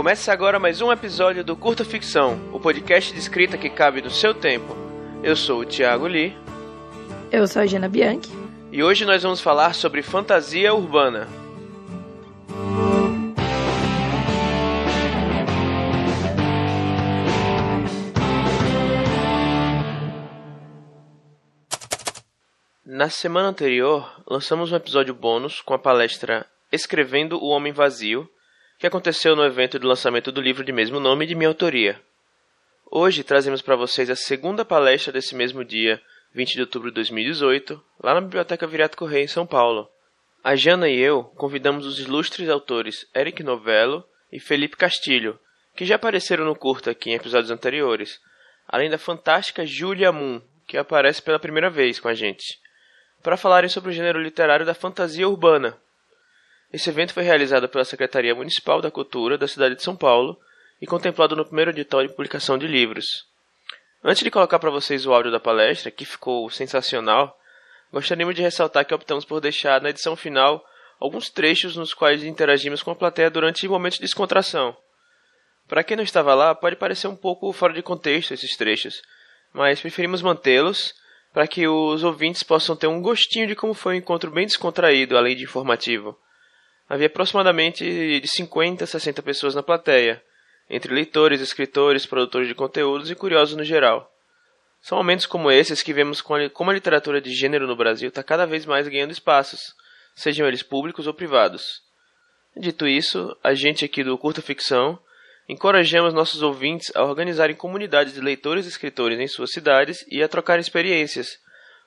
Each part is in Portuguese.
Começa agora mais um episódio do Curta Ficção, o podcast de escrita que cabe no seu tempo. Eu sou o Thiago Lee. Eu sou a Gina Bianchi. E hoje nós vamos falar sobre fantasia urbana. Na semana anterior, lançamos um episódio bônus com a palestra Escrevendo o Homem Vazio, que aconteceu no evento de lançamento do livro de mesmo nome de minha autoria. Hoje trazemos para vocês a segunda palestra desse mesmo dia, 20 de outubro de 2018, lá na Biblioteca Viriato Correia, em São Paulo. A Jana e eu convidamos os ilustres autores Eric Novello e Felipe Castilho, que já apareceram no curta aqui em episódios anteriores, além da fantástica Julia Moon, que aparece pela primeira vez com a gente para falarem sobre o gênero literário da fantasia urbana. Esse evento foi realizado pela Secretaria Municipal da Cultura da cidade de São Paulo e contemplado no primeiro edital de publicação de livros. Antes de colocar para vocês o áudio da palestra, que ficou sensacional, gostaríamos de ressaltar que optamos por deixar na edição final alguns trechos nos quais interagimos com a plateia durante momentos de descontração. Para quem não estava lá, pode parecer um pouco fora de contexto esses trechos, mas preferimos mantê-los para que os ouvintes possam ter um gostinho de como foi um encontro bem descontraído, além de informativo. Havia aproximadamente de 50 a 60 pessoas na plateia, entre leitores, escritores, produtores de conteúdos e curiosos no geral. São momentos como esses que vemos como a literatura de gênero no Brasil está cada vez mais ganhando espaços, sejam eles públicos ou privados. Dito isso, a gente aqui do Curta Ficção Encorajamos nossos ouvintes a organizarem comunidades de leitores e escritores em suas cidades e a trocarem experiências,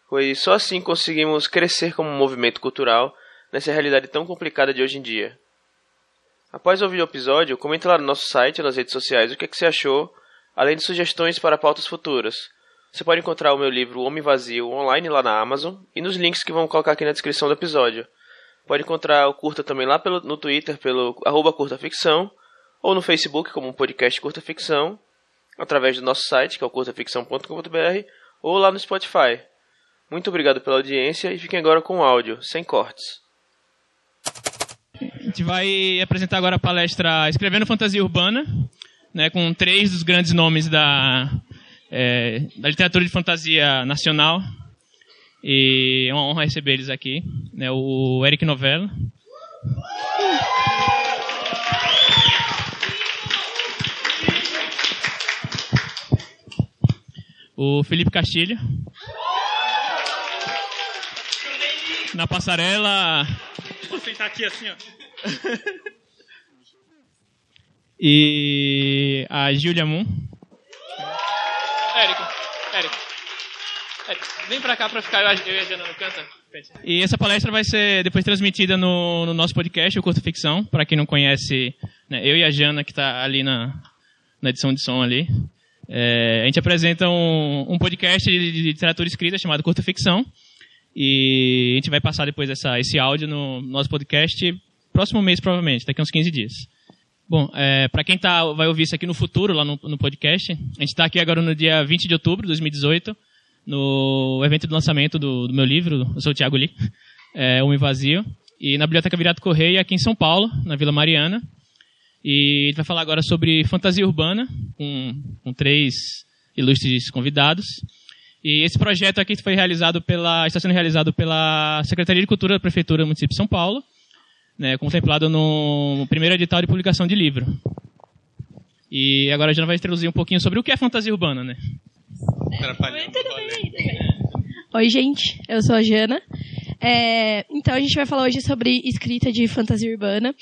pois só assim conseguimos crescer como movimento cultural nessa realidade tão complicada de hoje em dia. Após ouvir o episódio, comente lá no nosso site e nas redes sociais o que, é que você achou, além de sugestões para pautas futuras. Você pode encontrar o meu livro Homem Vazio online lá na Amazon e nos links que vamos colocar aqui na descrição do episódio. Pode encontrar o Curta também lá pelo, no Twitter pelo arroba curtaficção ou no Facebook como um podcast Curta Ficção, através do nosso site, que é o curtaficção.com.br, ou lá no Spotify. Muito obrigado pela audiência e fiquem agora com o áudio, sem cortes. A gente vai apresentar agora a palestra Escrevendo Fantasia Urbana, né, com três dos grandes nomes da, é, da literatura de fantasia nacional. E é uma honra receber eles aqui. Né, o Eric Novella. o Felipe Castilho. Na passarela. Vou sentar aqui assim, ó. e a Julia Moon. Érico, Érico. Érico, vem pra cá pra ficar eu e a Jana no canto. E essa palestra vai ser depois transmitida no, no nosso podcast, o Curta Ficção. Para quem não conhece, né, eu e a Jana, que está ali na, na edição de som ali. É, a gente apresenta um, um podcast de, de, literatura escrita chamado Curta Ficção. E a gente vai passar depois essa, esse áudio no nosso podcast próximo mês, provavelmente, daqui a uns 15 dias. Bom, é, para quem tá, vai ouvir isso aqui no futuro, lá no, no podcast, a gente está aqui agora no dia 20 de outubro de 2018, no evento de lançamento do, do meu livro, eu sou o Thiago Lee, é, Homem Vazio, e na Biblioteca Virato Correia, aqui em São Paulo, na Vila Mariana. E a gente vai falar agora sobre fantasia urbana, com, com três ilustres convidados. E esse projeto aqui foi realizado pela, está sendo realizado pela Secretaria de Cultura da Prefeitura do Município de São Paulo, né, contemplado no primeiro edital de publicação de livro. E agora a gente vai introduzir um pouquinho sobre o que é fantasia urbana, né? Oi, tudo bem, tudo bem. Oi, gente, eu sou a Jana. É, então a gente vai falar hoje sobre escrita de fantasia urbana.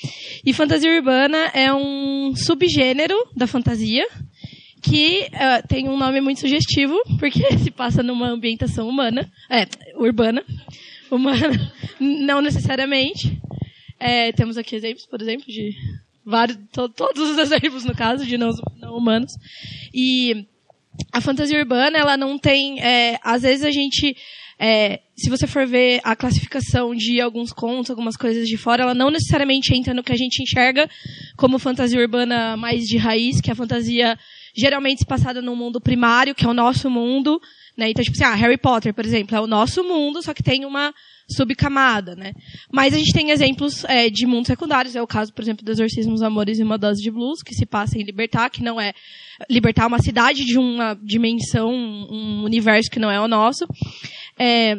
E fantasia urbana é um subgênero da fantasia que uh, tem um nome muito sugestivo, porque se passa numa ambientação humana, é, urbana, humana, não necessariamente. É, temos aqui exemplos, por exemplo, de vários, to, todos os exemplos, no caso, de não, não humanos. E a fantasia urbana, ela não tem, é, às vezes a gente é, se você for ver a classificação de alguns contos, algumas coisas de fora, ela não necessariamente entra no que a gente enxerga como fantasia urbana mais de raiz, que é a fantasia geralmente passada no mundo primário, que é o nosso mundo, né? Então, tipo assim, ah, Harry Potter, por exemplo, é o nosso mundo, só que tem uma subcamada, né? Mas a gente tem exemplos é, de mundos secundários, é o caso, por exemplo, do Exorcismos, Amores e uma Dose de Blues, que se passa em Libertar, que não é Libertar uma cidade de uma dimensão, um universo que não é o nosso. É,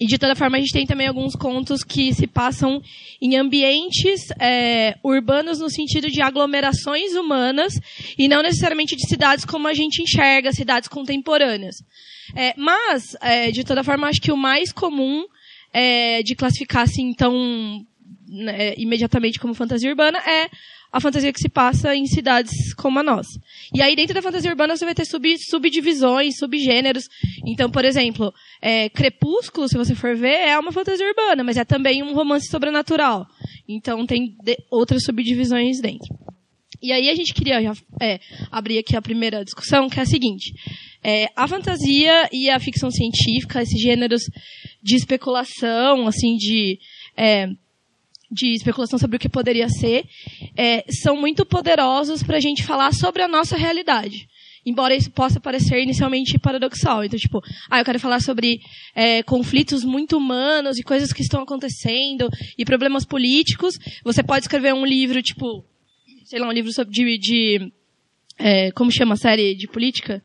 e de toda forma, a gente tem também alguns contos que se passam em ambientes é, urbanos no sentido de aglomerações humanas e não necessariamente de cidades como a gente enxerga, cidades contemporâneas. É, mas, é, de toda forma, acho que o mais comum é, de classificar assim tão né, imediatamente como fantasia urbana é a fantasia que se passa em cidades como a nossa. E aí, dentro da fantasia urbana, você vai ter sub, subdivisões, subgêneros. Então, por exemplo, é, Crepúsculo, se você for ver, é uma fantasia urbana, mas é também um romance sobrenatural. Então, tem outras subdivisões dentro. E aí, a gente queria já, é, abrir aqui a primeira discussão, que é a seguinte. É, a fantasia e a ficção científica, esses gêneros de especulação, assim, de... É, de especulação sobre o que poderia ser, é, são muito poderosos para a gente falar sobre a nossa realidade. Embora isso possa parecer inicialmente paradoxal. Então, tipo, ah, eu quero falar sobre é, conflitos muito humanos e coisas que estão acontecendo e problemas políticos. Você pode escrever um livro, tipo, sei lá, um livro sobre, de, de é, como chama a série de política?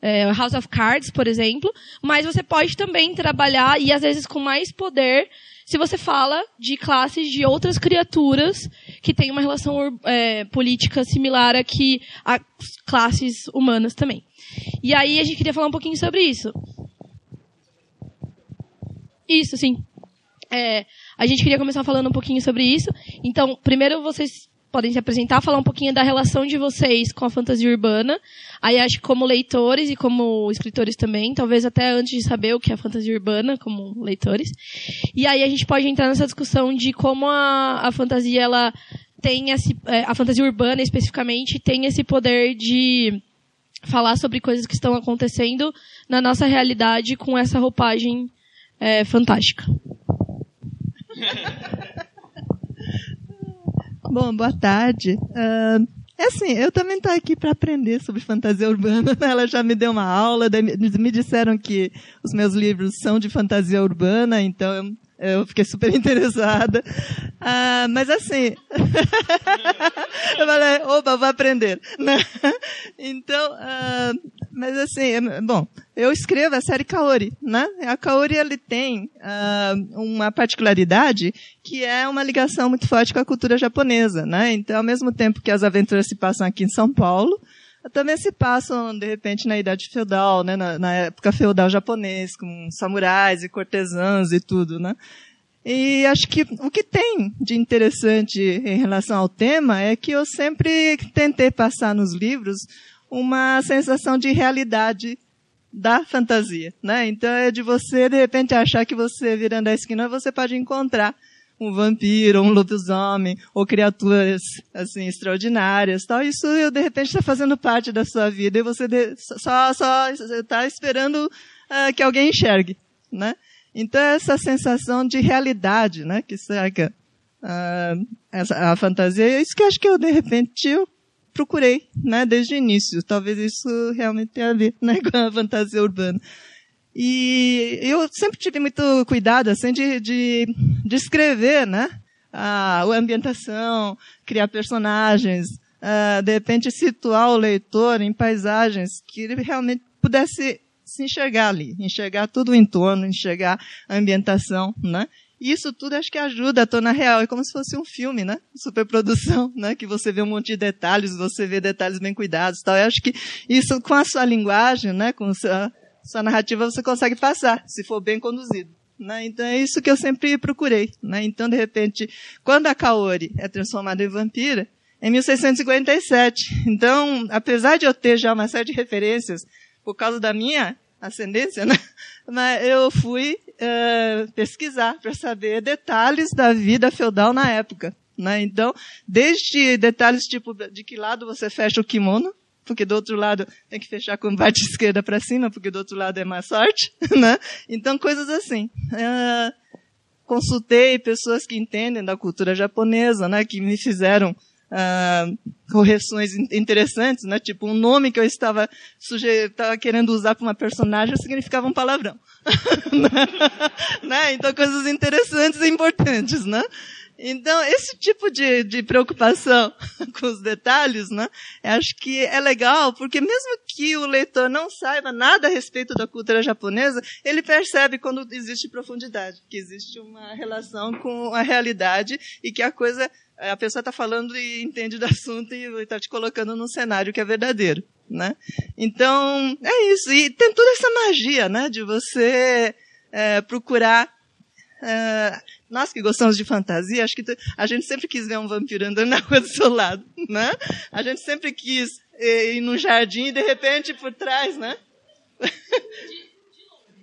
É, House of Cards, por exemplo. Mas você pode também trabalhar, e às vezes com mais poder, se você fala de classes de outras criaturas que têm uma relação é, política similar a que a classes humanas também. E aí a gente queria falar um pouquinho sobre isso. Isso, sim. É, a gente queria começar falando um pouquinho sobre isso. Então, primeiro vocês podem se apresentar, falar um pouquinho da relação de vocês com a fantasia urbana. Aí acho que como leitores e como escritores também, talvez até antes de saber o que é fantasia urbana, como leitores. E aí a gente pode entrar nessa discussão de como a, a fantasia ela tem esse, é, a fantasia urbana especificamente tem esse poder de falar sobre coisas que estão acontecendo na nossa realidade com essa roupagem é, fantástica. Bom, boa tarde. Uh, é assim, eu também estou aqui para aprender sobre fantasia urbana. Ela já me deu uma aula, me disseram que os meus livros são de fantasia urbana, então eu fiquei super interessada. Ah, mas assim, eu falei, opa, vou aprender. Então, ah, mas assim, bom, eu escrevo a série Kaori, né? A Kaori, ele tem ah, uma particularidade que é uma ligação muito forte com a cultura japonesa, né? Então, ao mesmo tempo que as aventuras se passam aqui em São Paulo, também se passam, de repente, na idade feudal, né, na, na, época feudal japonês, com samurais e cortesãs e tudo, né. E acho que o que tem de interessante em relação ao tema é que eu sempre tentei passar nos livros uma sensação de realidade da fantasia, né? Então é de você, de repente, achar que você, virando a esquina, você pode encontrar um vampiro, um lobisomem, ou criaturas, assim, extraordinárias, tal. Isso, de repente, está fazendo parte da sua vida e você de, só, só está esperando uh, que alguém enxergue, né? Então, essa sensação de realidade, né, que cerca uh, essa, a fantasia, é isso que acho que eu, de repente, eu procurei, né, desde o início. Talvez isso realmente tenha a ver, né, com a fantasia urbana. E eu sempre tive muito cuidado, assim, de, de, de escrever, né? A, ambientação, criar personagens, uh, de repente situar o leitor em paisagens que ele realmente pudesse se enxergar ali, enxergar tudo o entorno, enxergar a ambientação, né? Isso tudo acho que ajuda a tornar real. É como se fosse um filme, né? Superprodução, né? Que você vê um monte de detalhes, você vê detalhes bem cuidados, tal. Eu acho que isso com a sua linguagem, né? Com sua sua narrativa você consegue passar, se for bem conduzido. Né? Então é isso que eu sempre procurei. Né? Então, de repente, quando a Kaori é transformada em vampira, em 1657. Então, apesar de eu ter já uma série de referências por causa da minha ascendência, né? Mas eu fui uh, pesquisar para saber detalhes da vida feudal na época. Né? Então, desde detalhes tipo de que lado você fecha o kimono, porque do outro lado tem que fechar com parte esquerda para cima, porque do outro lado é mais sorte, né? Então, coisas assim. Uh, consultei pessoas que entendem da cultura japonesa, né, que me fizeram uh, correções interessantes, né, tipo um nome que eu estava, suje estava querendo usar para uma personagem significava um palavrão. né? Então, coisas interessantes e importantes, né? Então, esse tipo de, de preocupação com os detalhes, né? Acho que é legal, porque mesmo que o leitor não saiba nada a respeito da cultura japonesa, ele percebe quando existe profundidade, que existe uma relação com a realidade e que a coisa, a pessoa está falando e entende do assunto e está te colocando num cenário que é verdadeiro, né? Então, é isso. E tem toda essa magia, né? De você é, procurar é, nós que gostamos de fantasia, acho que a gente sempre quis ver um vampiro andando na rua do seu lado, né? A gente sempre quis eh, ir num jardim e de repente por trás, né?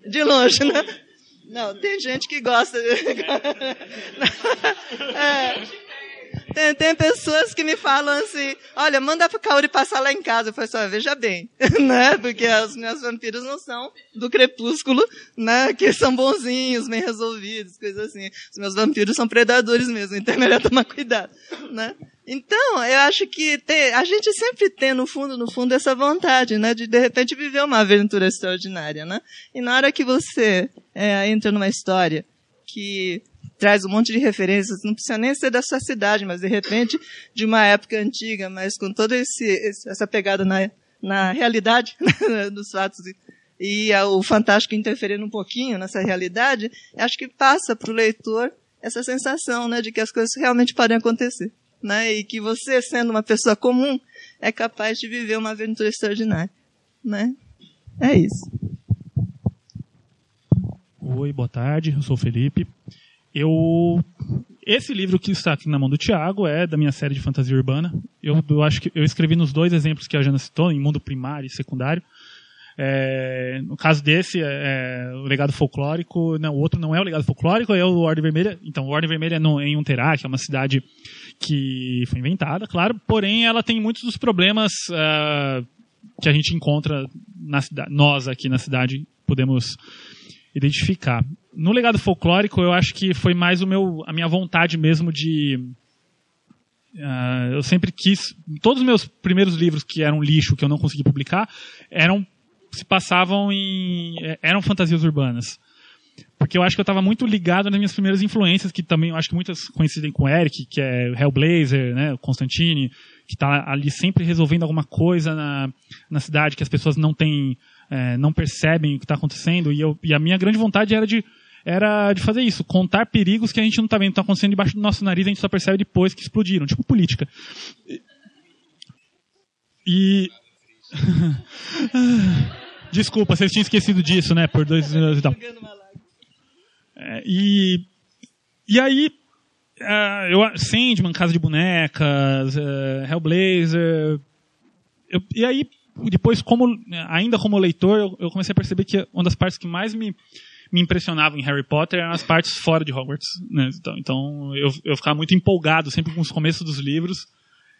De longe, né? Não, tem gente que gosta. é, tem, tem pessoas que me falam assim, olha, manda pro Kaori passar lá em casa. Eu falo assim, veja bem, né? Porque os meus vampiros não são do crepúsculo, né? Que são bonzinhos, bem resolvidos, coisas assim. Os meus vampiros são predadores mesmo, então é melhor tomar cuidado, né? Então, eu acho que tem, a gente sempre tem, no fundo, no fundo, essa vontade, né? De, de repente, viver uma aventura extraordinária, né? E na hora que você é, entra numa história que traz um monte de referências, não precisa nem ser da sua cidade, mas de repente de uma época antiga, mas com toda esse, essa pegada na, na realidade dos fatos e o fantástico interferindo um pouquinho nessa realidade, acho que passa para o leitor essa sensação, né, de que as coisas realmente podem acontecer, né, e que você, sendo uma pessoa comum, é capaz de viver uma aventura extraordinária, né? É isso. Oi, boa tarde. Eu sou o Felipe. Eu esse livro que está aqui na mão do Tiago é da minha série de fantasia urbana. Eu, eu, acho que eu escrevi nos dois exemplos que a Jana citou, em mundo primário e secundário. É, no caso desse, é, é, o legado folclórico, não, o outro não é o legado folclórico, é o Ordem Vermelha. Então, o Ordem Vermelha é no, em Unterá, que é uma cidade que foi inventada, claro, porém ela tem muitos dos problemas uh, que a gente encontra na cidade, nós aqui na cidade podemos identificar. No legado folclórico, eu acho que foi mais o meu, a minha vontade mesmo de. Uh, eu sempre quis. Todos os meus primeiros livros que eram lixo, que eu não consegui publicar, eram se passavam em. Eh, eram fantasias urbanas. Porque eu acho que eu estava muito ligado nas minhas primeiras influências, que também eu acho que muitas coincidem com o Eric, que é Hellblazer, né, Constantine, que está ali sempre resolvendo alguma coisa na, na cidade que as pessoas não têm é, não percebem o que está acontecendo. E, eu, e a minha grande vontade era de, era de fazer isso, contar perigos que a gente não está vendo, estão acontecendo debaixo do nosso nariz, a gente só percebe depois que explodiram, tipo política. E. Desculpa, vocês tinham esquecido disso, né? Por dois minutos e tal. É, e, e aí, uh, eu, Sandman, Casa de Bonecas, uh, Hellblazer. Eu, e aí, depois, como, ainda como leitor, eu, eu, comecei a perceber que uma das partes que mais me, me impressionavam em Harry Potter eram as partes fora de Hogwarts. Né? Então, então eu, eu ficava muito empolgado sempre com os começos dos livros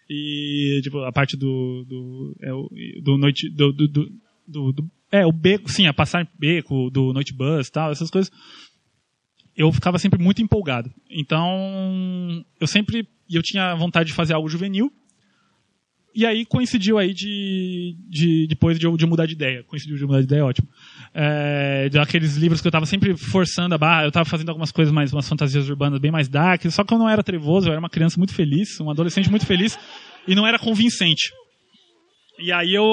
e tipo, a parte do do, é, do noite do, do, do, do, é o beco sim a passar beco do noite bus tal essas coisas eu ficava sempre muito empolgado então eu sempre eu tinha vontade de fazer algo juvenil e aí coincidiu aí de, de depois de, de mudar de ideia. Coincidiu de mudar de ideia, ótimo. É, aqueles livros que eu estava sempre forçando a barra, eu estava fazendo algumas coisas mais, umas fantasias urbanas bem mais dark, só que eu não era trevoso, eu era uma criança muito feliz, um adolescente muito feliz, e não era convincente. E aí eu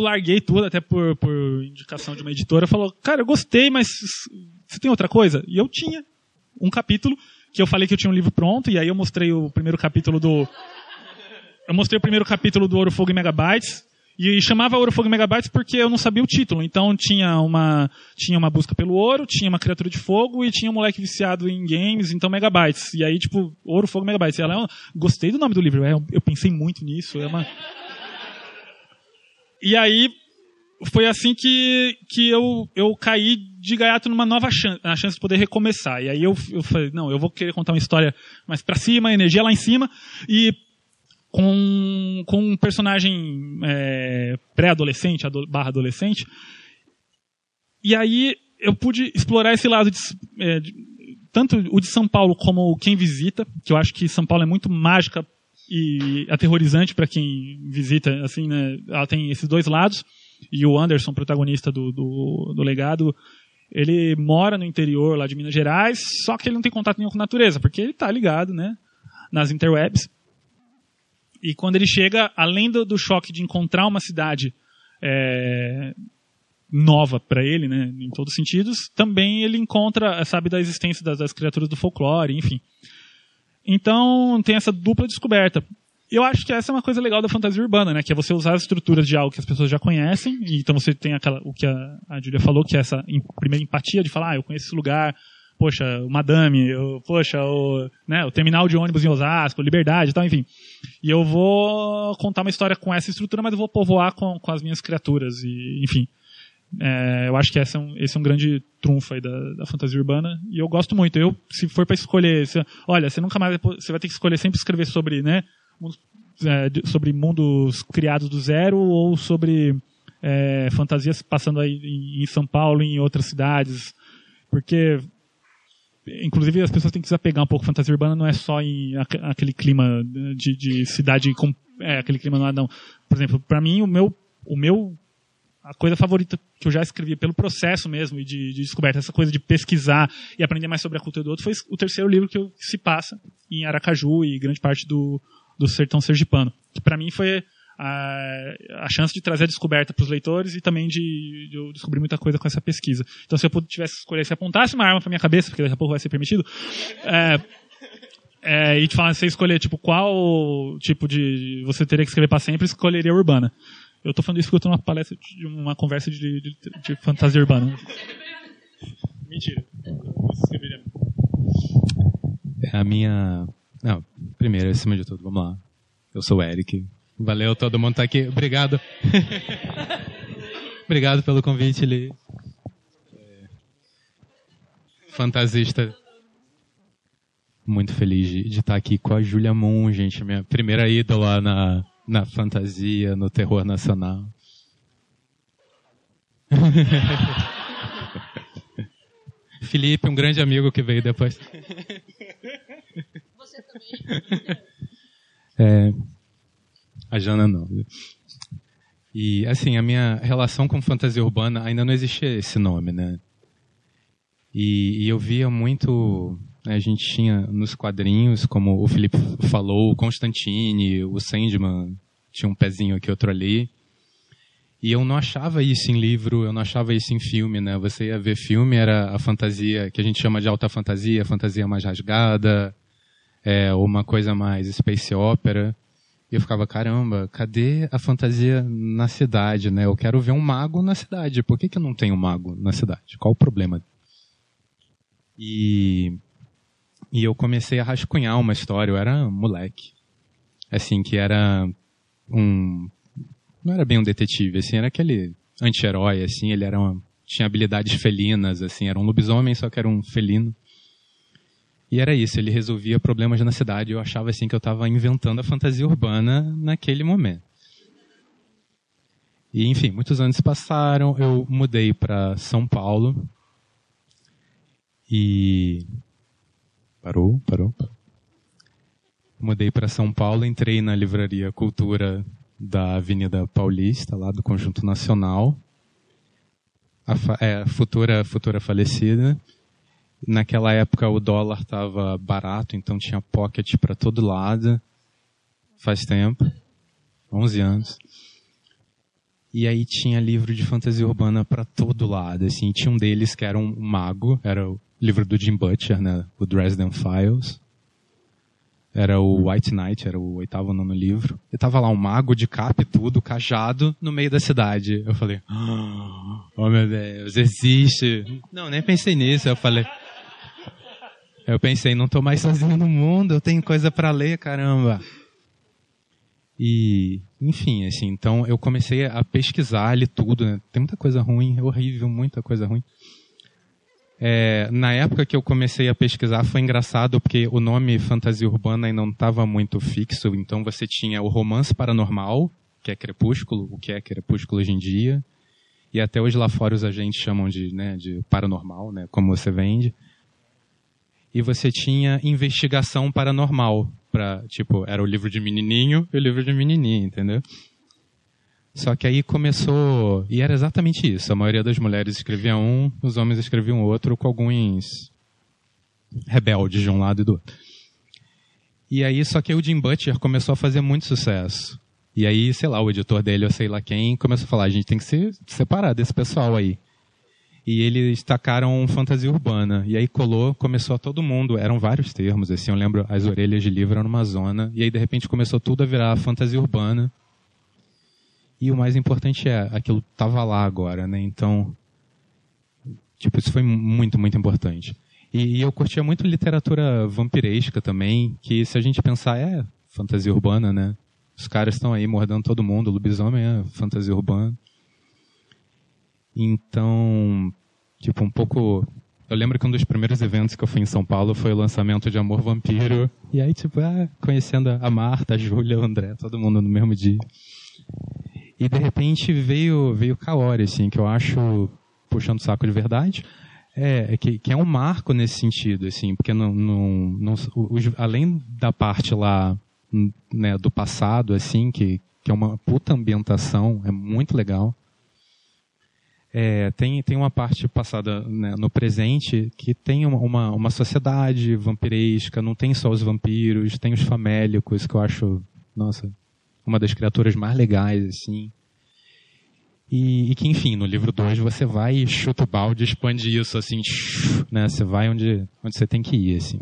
larguei tudo, até por, por indicação de uma editora, falou, cara, eu gostei, mas você tem outra coisa? E eu tinha um capítulo, que eu falei que eu tinha um livro pronto, e aí eu mostrei o primeiro capítulo do eu mostrei o primeiro capítulo do Ouro, Fogo e Megabytes, e chamava Ouro, Fogo e Megabytes porque eu não sabia o título. Então tinha uma, tinha uma busca pelo ouro, tinha uma criatura de fogo e tinha um moleque viciado em games, então Megabytes. E aí, tipo, Ouro, Fogo e Megabytes. E ela, eu gostei do nome do livro, eu, eu pensei muito nisso. É uma... E aí, foi assim que, que eu, eu caí de gaiato numa nova chance, a chance de poder recomeçar. E aí eu, eu falei, não, eu vou querer contar uma história mais para cima, energia lá em cima. E com, com um personagem é, pré-adolescente, barra adolescente. E aí eu pude explorar esse lado de, é, de, tanto o de São Paulo como quem visita, que eu acho que São Paulo é muito mágica e aterrorizante para quem visita, assim, né? Ela tem esses dois lados. E o Anderson, protagonista do, do, do legado, ele mora no interior lá de Minas Gerais, só que ele não tem contato nenhum com a natureza, porque ele está ligado, né, nas interwebs. E quando ele chega, além do, do choque de encontrar uma cidade é, nova para ele, né, em todos os sentidos, também ele encontra, sabe da existência das, das criaturas do folclore, enfim. Então tem essa dupla descoberta. Eu acho que essa é uma coisa legal da fantasia urbana, né? Que é você usar as estruturas de algo que as pessoas já conhecem, então você tem aquela, o que a, a Julia falou, que é essa em, primeira empatia de falar, ah, eu conheço esse lugar, poxa, o Madame, poxa, o, né, o terminal de ônibus em Osasco, Liberdade tal, enfim. E eu vou contar uma história com essa estrutura, mas eu vou povoar com, com as minhas criaturas, e enfim. É, eu acho que esse é um, esse é um grande trunfo aí da, da fantasia urbana e eu gosto muito. Eu, se for para escolher, se, olha, você nunca mais você vai ter que escolher sempre escrever sobre, né, mundos, é, sobre mundos criados do zero ou sobre é, fantasias passando aí em, em São Paulo, em outras cidades, porque inclusive as pessoas têm que desapegar um pouco. Fantasia urbana não é só em aquele clima de, de cidade com é, aquele clima não não. Por exemplo, para mim o meu o meu a coisa favorita que eu já escrevi pelo processo mesmo e de, de, descoberta, essa coisa de pesquisar e aprender mais sobre a cultura do outro, foi o terceiro livro que, eu, que se passa em Aracaju e grande parte do, do sertão sergipano. Que para mim foi a, a, chance de trazer a descoberta para os leitores e também de, de, eu descobrir muita coisa com essa pesquisa. Então, se eu tivesse escolher, se apontasse uma arma para minha cabeça, porque daqui a pouco vai ser permitido, é, é, e te falar, você escolher tipo qual tipo de você teria que escrever para sempre, escolheria urbana. Eu tô falando isso porque eu tô numa palestra de uma conversa de, de, de fantasia urbana. Mentira. É a minha. Não, primeiro, acima de tudo, vamos lá. Eu sou o Eric. Valeu, todo mundo tá aqui. Obrigado. Obrigado pelo convite, Li. É... Fantasista. Muito feliz de, de estar aqui com a Julia Moon, gente, minha primeira ídola na, na fantasia, no terror nacional. Felipe, um grande amigo que veio depois. Você também. É, a Jana não. E, assim, a minha relação com fantasia urbana ainda não existia esse nome, né? E, e eu via muito né, a gente tinha nos quadrinhos, como o Felipe falou, o Constantine, o Sandman, tinha um pezinho aqui, outro ali. E eu não achava isso em livro, eu não achava isso em filme, né? Você ia ver filme, era a fantasia que a gente chama de alta fantasia, fantasia mais rasgada, é, uma coisa mais space opera. E eu ficava, caramba, cadê a fantasia na cidade, né? Eu quero ver um mago na cidade. Por que, que não tenho um mago na cidade? Qual o problema? E e eu comecei a rascunhar uma história, eu era moleque. Assim, que era um. Não era bem um detetive, assim, era aquele anti-herói, assim, ele era uma, tinha habilidades felinas, assim, era um lobisomem, só que era um felino. E era isso, ele resolvia problemas na cidade. Eu achava assim que eu estava inventando a fantasia urbana naquele momento. E enfim, muitos anos passaram, eu mudei para São Paulo. E Parou, parou. Mudei para São Paulo, entrei na livraria Cultura da Avenida Paulista, lá do Conjunto Nacional. A é, futura, futura falecida. Naquela época o dólar estava barato, então tinha pocket para todo lado. Faz tempo, 11 anos. E aí tinha livro de fantasia urbana para todo lado, assim. Tinha um deles que era um mago, era o livro do Jim Butcher, né? O Dresden Files. Era o White Knight, era o oitavo nono livro. E tava lá um mago de capa e tudo, cajado, no meio da cidade. Eu falei, oh meu Deus, existe. Não, nem pensei nisso. Eu falei, eu pensei, não tô mais sozinho no mundo, eu tenho coisa para ler, caramba. E, enfim, assim, então eu comecei a pesquisar ali tudo, né? Tem muita coisa ruim, horrível, muita coisa ruim. É, na época que eu comecei a pesquisar foi engraçado porque o nome fantasia urbana ainda não estava muito fixo, então você tinha o romance paranormal, que é Crepúsculo, o que é Crepúsculo hoje em dia, e até hoje lá fora os agentes chamam de, né, de paranormal, né, como você vende. E você tinha investigação paranormal, para tipo, era o livro de menininho e o livro de menininha, entendeu? Só que aí começou, e era exatamente isso. A maioria das mulheres escrevia um, os homens escreviam outro, com alguns rebeldes de um lado e do outro. E aí, só que o Jim Butcher começou a fazer muito sucesso. E aí, sei lá, o editor dele, ou sei lá quem, começou a falar, a gente tem que se separar desse pessoal aí. E eles tacaram fantasia urbana. E aí colou, começou todo mundo, eram vários termos, assim, eu lembro, as orelhas de livro eram numa zona, e aí de repente começou tudo a virar fantasia urbana. E o mais importante é, aquilo tava lá agora, né? Então, tipo, isso foi muito, muito importante. E, e, eu curtia muito literatura vampiresca também, que se a gente pensar é fantasia urbana, né? Os caras estão aí mordendo todo mundo, lobisomem é fantasia urbana. Então, tipo, um pouco. Eu lembro que um dos primeiros eventos que eu fui em São Paulo foi o lançamento de Amor Vampiro. E aí, tipo, ah, conhecendo a Marta, a Júlia, o André, todo mundo no mesmo dia. E de repente veio, veio Kaori, assim, que eu acho, puxando o saco de verdade, é, é, que, que é um marco nesse sentido, assim, porque não, não, não os, além da parte lá né, do passado, assim, que, que é uma puta ambientação, é muito legal. É, tem, tem uma parte passada né, no presente que tem uma, uma, uma, sociedade vampiresca, não tem só os vampiros, tem os famélicos, que eu acho, nossa, uma das criaturas mais legais, assim. E, e que, enfim, no livro 2 você vai e chuta o balde, expande isso, assim, né? Você vai onde, onde você tem que ir, assim.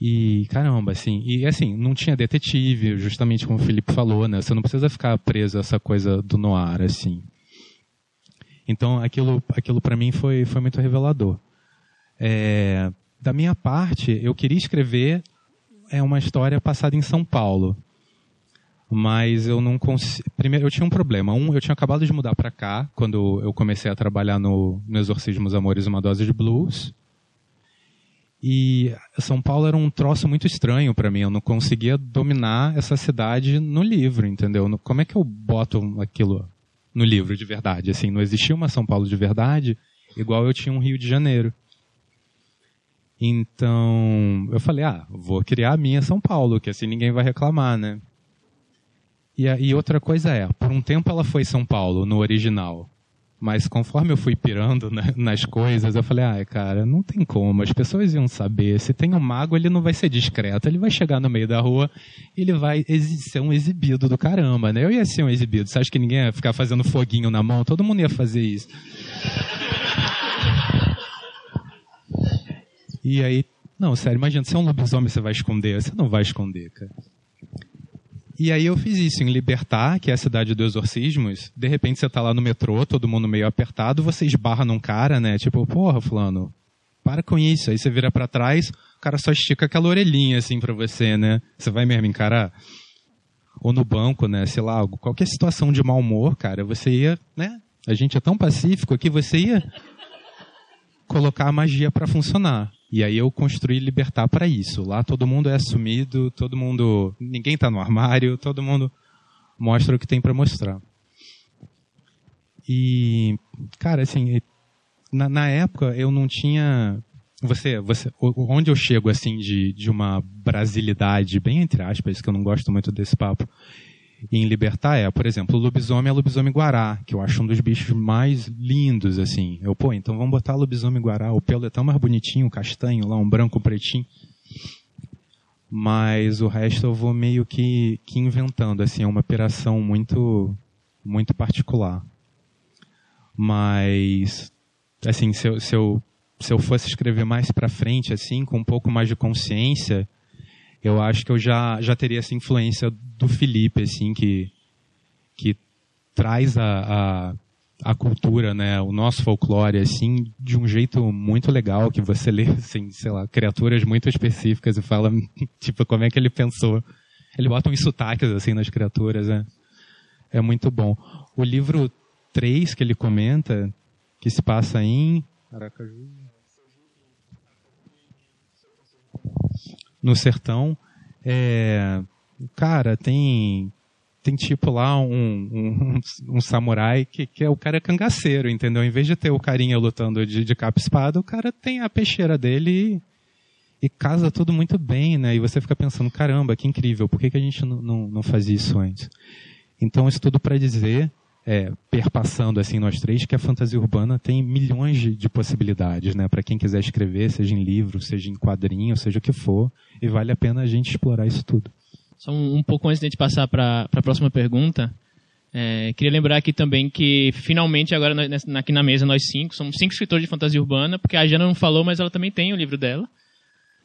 E, caramba, assim, e assim, não tinha detetive, justamente como o Felipe falou, né? Você não precisa ficar preso a essa coisa do noir, assim. Então, aquilo, aquilo para mim foi, foi muito revelador. É, da minha parte, eu queria escrever é uma história passada em São Paulo mas eu não consigo. Primeiro, eu tinha um problema. Um, eu tinha acabado de mudar para cá, quando eu comecei a trabalhar no, no Exorcismos Amores Uma Dose de Blues. E São Paulo era um troço muito estranho para mim. Eu não conseguia dominar essa cidade no livro, entendeu? Como é que eu boto aquilo no livro de verdade? Assim, não existia uma São Paulo de verdade, igual eu tinha um Rio de Janeiro. Então, eu falei, ah, vou criar a minha São Paulo, que assim ninguém vai reclamar, né? E, e outra coisa é, por um tempo ela foi São Paulo, no original. Mas conforme eu fui pirando né, nas coisas, eu falei, ah, cara, não tem como, as pessoas iam saber. Se tem um mago, ele não vai ser discreto, ele vai chegar no meio da rua, ele vai ser um exibido do caramba, né? Eu ia ser um exibido. Você acha que ninguém ia ficar fazendo foguinho na mão? Todo mundo ia fazer isso. E aí, não, sério, imagina, se é um lobisomem, você vai esconder? Você não vai esconder, cara. E aí eu fiz isso em Libertar, que é a cidade dos exorcismos. De repente você tá lá no metrô, todo mundo meio apertado, você esbarra num cara, né? Tipo, porra, fulano, para com isso. Aí você vira para trás, o cara só estica aquela orelhinha assim para você, né? Você vai mesmo encarar ou no banco, né? Sei lá, qualquer situação de mau humor, cara, você ia, né? A gente é tão pacífico que você ia colocar a magia para funcionar. E aí eu construí Libertar para isso. Lá todo mundo é assumido, todo mundo, ninguém está no armário, todo mundo mostra o que tem para mostrar. E, cara, assim, na, na, época eu não tinha, você, você, onde eu chego assim de, de uma brasilidade, bem entre aspas, que eu não gosto muito desse papo, em libertar é, por exemplo, o lobisomem é lobisomem guará, que eu acho um dos bichos mais lindos, assim. Eu, pô, então vamos botar lobisomem guará, o pelo é tão mais bonitinho, castanho lá, um branco, um pretinho. Mas o resto eu vou meio que, que inventando, assim, é uma operação muito, muito particular. Mas, assim, se eu, se eu, se eu fosse escrever mais pra frente, assim, com um pouco mais de consciência, eu acho que eu já, já teria essa influência do Felipe, assim, que, que traz a, a, a, cultura, né, o nosso folclore, assim, de um jeito muito legal, que você lê, assim, sei lá, criaturas muito específicas e fala, tipo, como é que ele pensou. Ele bota uns sotaques, assim, nas criaturas, né? É muito bom. O livro 3 que ele comenta, que se passa em Aracaju. No sertão, é, cara, tem tem tipo lá um, um, um, samurai que, que é o cara cangaceiro, entendeu? Em vez de ter o carinha lutando de, de capa espada, o cara tem a peixeira dele e, e, casa tudo muito bem, né? E você fica pensando, caramba, que incrível, por que, que a gente não, não, não fazia isso antes? Então, isso tudo para dizer, é, perpassando assim nós três, que a fantasia urbana tem milhões de, de possibilidades, né? Para quem quiser escrever, seja em livro, seja em quadrinho, seja o que for, e vale a pena a gente explorar isso tudo. Só um, um pouco antes de a gente passar para a próxima pergunta, é, queria lembrar aqui também que finalmente agora nós, aqui na mesa nós cinco somos cinco escritores de fantasia urbana, porque a Jana não falou, mas ela também tem o livro dela.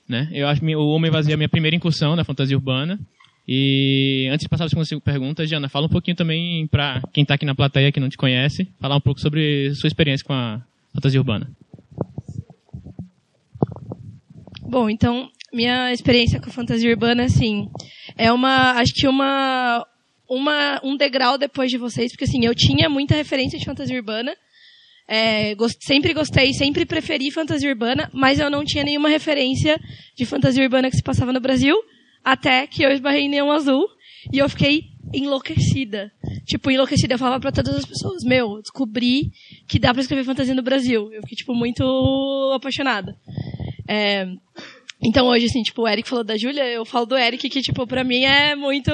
Né? Eu acho que o Homem Vazio é a minha primeira incursão na fantasia urbana. E antes de passar para a segunda pergunta, Jana, fala um pouquinho também para quem está aqui na plateia que não te conhece, falar um pouco sobre sua experiência com a fantasia urbana. Bom, então minha experiência com a fantasia urbana, assim, é uma, acho que uma, uma, um degrau depois de vocês, porque assim, eu tinha muita referência de fantasia urbana, é, gost, sempre gostei, sempre preferi fantasia urbana, mas eu não tinha nenhuma referência de fantasia urbana que se passava no Brasil, até que eu esbarrei em Neon Azul, e eu fiquei enlouquecida. Tipo, enlouquecida. Eu falava para todas as pessoas, meu, descobri que dá para escrever fantasia no Brasil. Eu fiquei, tipo, muito apaixonada. É, então hoje, assim, tipo, o Eric falou da Júlia, eu falo do Eric, que, tipo, pra mim é muito,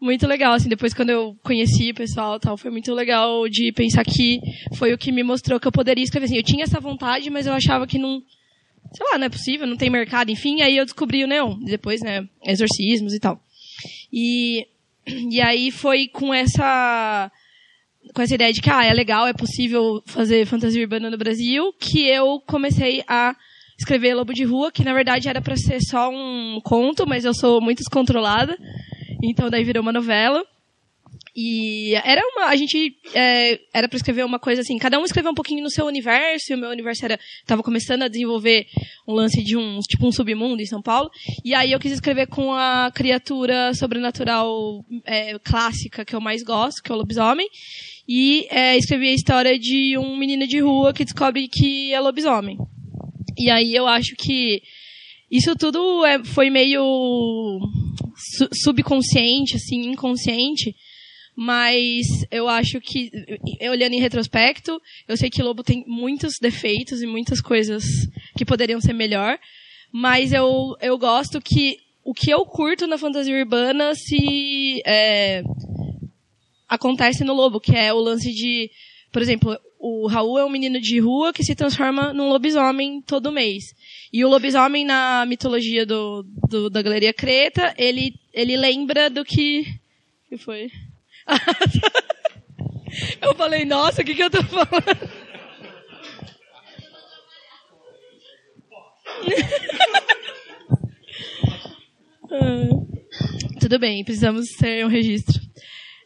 muito legal, assim, depois quando eu conheci o pessoal tal, foi muito legal de pensar que foi o que me mostrou que eu poderia escrever, assim, eu tinha essa vontade, mas eu achava que não, sei lá, não é possível, não tem mercado, enfim, aí eu descobri o Neon, depois, né, exorcismos e tal. E, e aí foi com essa, com essa ideia de que, ah, é legal, é possível fazer fantasia urbana no Brasil, que eu comecei a escrever Lobo de Rua, que na verdade era para ser só um conto, mas eu sou muito descontrolada. Então daí virou uma novela. E era uma. A gente. É, era para escrever uma coisa assim. Cada um escreveu um pouquinho no seu universo. E o meu universo era. Tava começando a desenvolver um lance de um. Tipo um submundo em São Paulo. E aí eu quis escrever com a criatura sobrenatural é, clássica que eu mais gosto, que é o lobisomem. E é, escrevi a história de um menino de rua que descobre que é lobisomem. E aí eu acho que isso tudo é, foi meio su subconsciente, assim, inconsciente. Mas eu acho que, olhando em retrospecto, eu sei que Lobo tem muitos defeitos e muitas coisas que poderiam ser melhor. Mas eu, eu gosto que o que eu curto na fantasia urbana se é, acontece no Lobo, que é o lance de, por exemplo, o Raul é um menino de rua que se transforma num lobisomem todo mês. E o lobisomem na mitologia do, do da Galeria Creta, ele, ele lembra do que... que foi? eu falei, nossa, o que, que eu tô falando? tudo bem, precisamos ter um registro.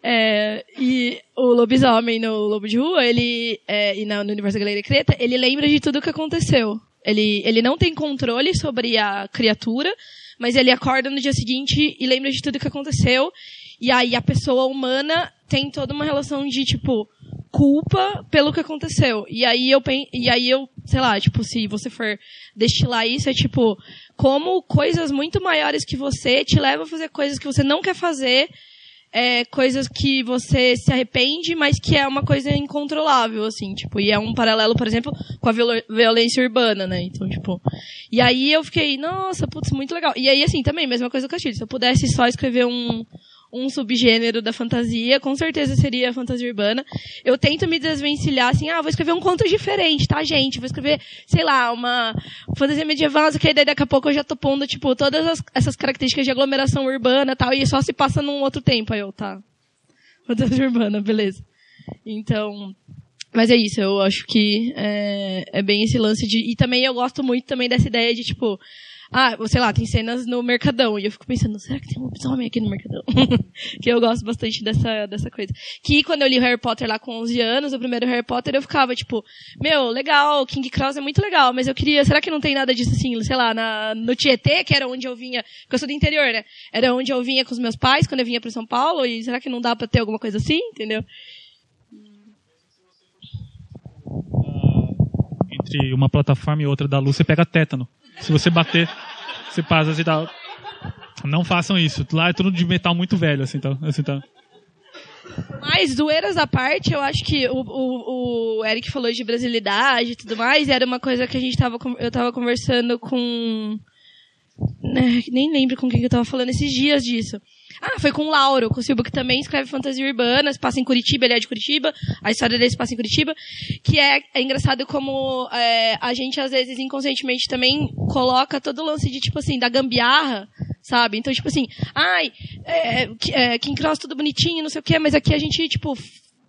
É, e o lobisomem no Lobo de Rua, ele, é, e no universo da Galeria Creta, ele lembra de tudo o que aconteceu. Ele, ele não tem controle sobre a criatura, mas ele acorda no dia seguinte e lembra de tudo o que aconteceu. E aí a pessoa humana tem toda uma relação de, tipo, culpa pelo que aconteceu. E aí eu, e aí eu, sei lá, tipo, se você for destilar isso, é tipo, como coisas muito maiores que você te levam a fazer coisas que você não quer fazer é, coisas que você se arrepende, mas que é uma coisa incontrolável, assim, tipo, e é um paralelo, por exemplo, com a violência urbana, né? Então, tipo, e aí eu fiquei, nossa, putz, muito legal. E aí, assim, também, mesma coisa com o Castilho, se eu pudesse só escrever um, um subgênero da fantasia, com certeza seria a fantasia urbana. Eu tento me desvencilhar assim, ah, vou escrever um conto diferente, tá, gente? Vou escrever, sei lá, uma fantasia medieval, que daí daqui a pouco eu já tô pondo, tipo, todas as, essas características de aglomeração urbana e tal, e só se passa num outro tempo. Aí eu, tá. Fantasia urbana, beleza. Então, mas é isso, eu acho que é, é bem esse lance de. E também eu gosto muito também dessa ideia de, tipo, ah, sei lá, tem cenas no Mercadão. E eu fico pensando, será que tem um lobisomem aqui no Mercadão? que eu gosto bastante dessa, dessa coisa. Que quando eu li Harry Potter lá com 11 anos, o primeiro Harry Potter, eu ficava tipo, meu, legal, King Cross é muito legal, mas eu queria, será que não tem nada disso assim, sei lá, na, no Tietê, que era onde eu vinha, porque eu sou do interior, né? Era onde eu vinha com os meus pais quando eu vinha para São Paulo, e será que não dá pra ter alguma coisa assim, entendeu? entre uma plataforma e outra da luz, você pega tétano. Se você bater, você passa assim, tá. Não façam isso. Lá é tudo de metal muito velho, assim, tá. Assim, tá. Mas, zoeiras à parte, eu acho que o, o, o Eric falou de brasilidade e tudo mais, e era uma coisa que a gente tava, eu tava conversando com... Né, nem lembro com quem eu tava falando esses dias disso. Ah, foi com o Lauro, com o Silva, que também escreve fantasia urbana, se passa em Curitiba, ele é de Curitiba, a história dele se passa em Curitiba, que é, é engraçado como é, a gente, às vezes, inconscientemente também coloca todo o lance de, tipo assim, da gambiarra, sabe? Então, tipo assim, ai, é, é, King Cross tudo bonitinho, não sei o quê, mas aqui a gente, tipo,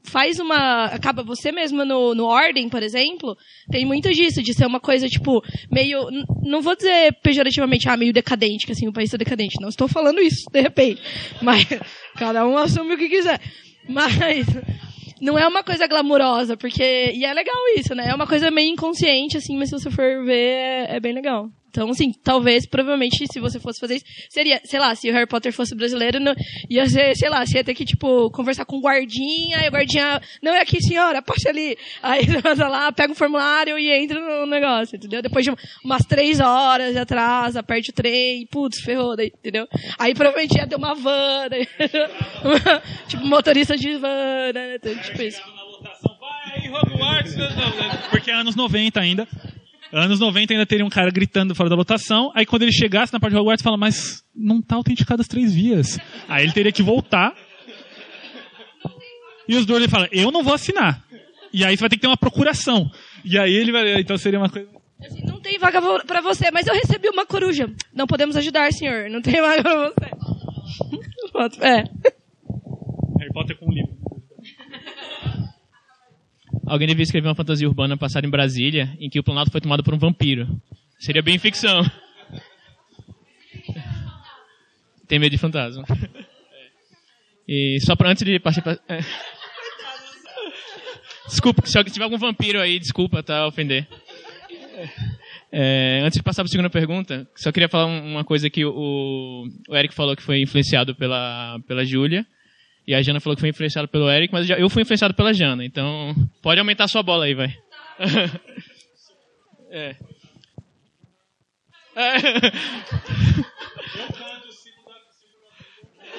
faz uma. Acaba você mesmo no, no Ordem, por exemplo, tem muito disso, de ser uma coisa, tipo, meio. Não vou dizer pejorativamente, ah, meio decadente, que assim, o país é decadente. Não estou falando isso, de repente. Mas cada um assume o que quiser. Mas não é uma coisa glamurosa, porque. E é legal isso, né? É uma coisa meio inconsciente, assim, mas se você for ver, é, é bem legal. Então, assim, talvez, provavelmente, se você fosse fazer isso, seria, sei lá, se o Harry Potter fosse brasileiro, não, ia ser, sei lá, você ia ter que, tipo, conversar com o guardinha, e o guardinha, não é aqui, senhora, passa ali. Aí você vai lá, pega o formulário e entra no negócio, entendeu? Depois de umas três horas de atrasa, perde o trem, putz, ferrou, daí, entendeu? Aí provavelmente ia ter uma van, daí, tipo, motorista de van, né? Tipo isso. Porque é anos 90 ainda. Anos 90 ainda teria um cara gritando fora da lotação. Aí quando ele chegasse na parte de Hogwarts, fala, mas não tá autenticado as três vias. Aí ele teria que voltar. E os dois ele fala, eu não vou assinar. E aí você vai ter que ter uma procuração. E aí ele vai. Então seria uma coisa. Assim, não tem vaga para você, mas eu recebi uma coruja. Não podemos ajudar, senhor. Não tem vaga para você. é. Harry Potter com um livro. Alguém devia escrever uma fantasia urbana passada em Brasília, em que o Planalto foi tomado por um vampiro. Seria bem ficção. Tem medo de fantasma. E só para antes de partir. É. Desculpa, se tiver algum vampiro aí, desculpa, tá, ofender. É, antes de passar para a segunda pergunta, só queria falar uma coisa que o, o Eric falou que foi influenciado pela, pela Júlia. E a Jana falou que foi influenciada pelo Eric, mas eu fui influenciado pela Jana. Então, pode aumentar sua bola aí, vai. é. é.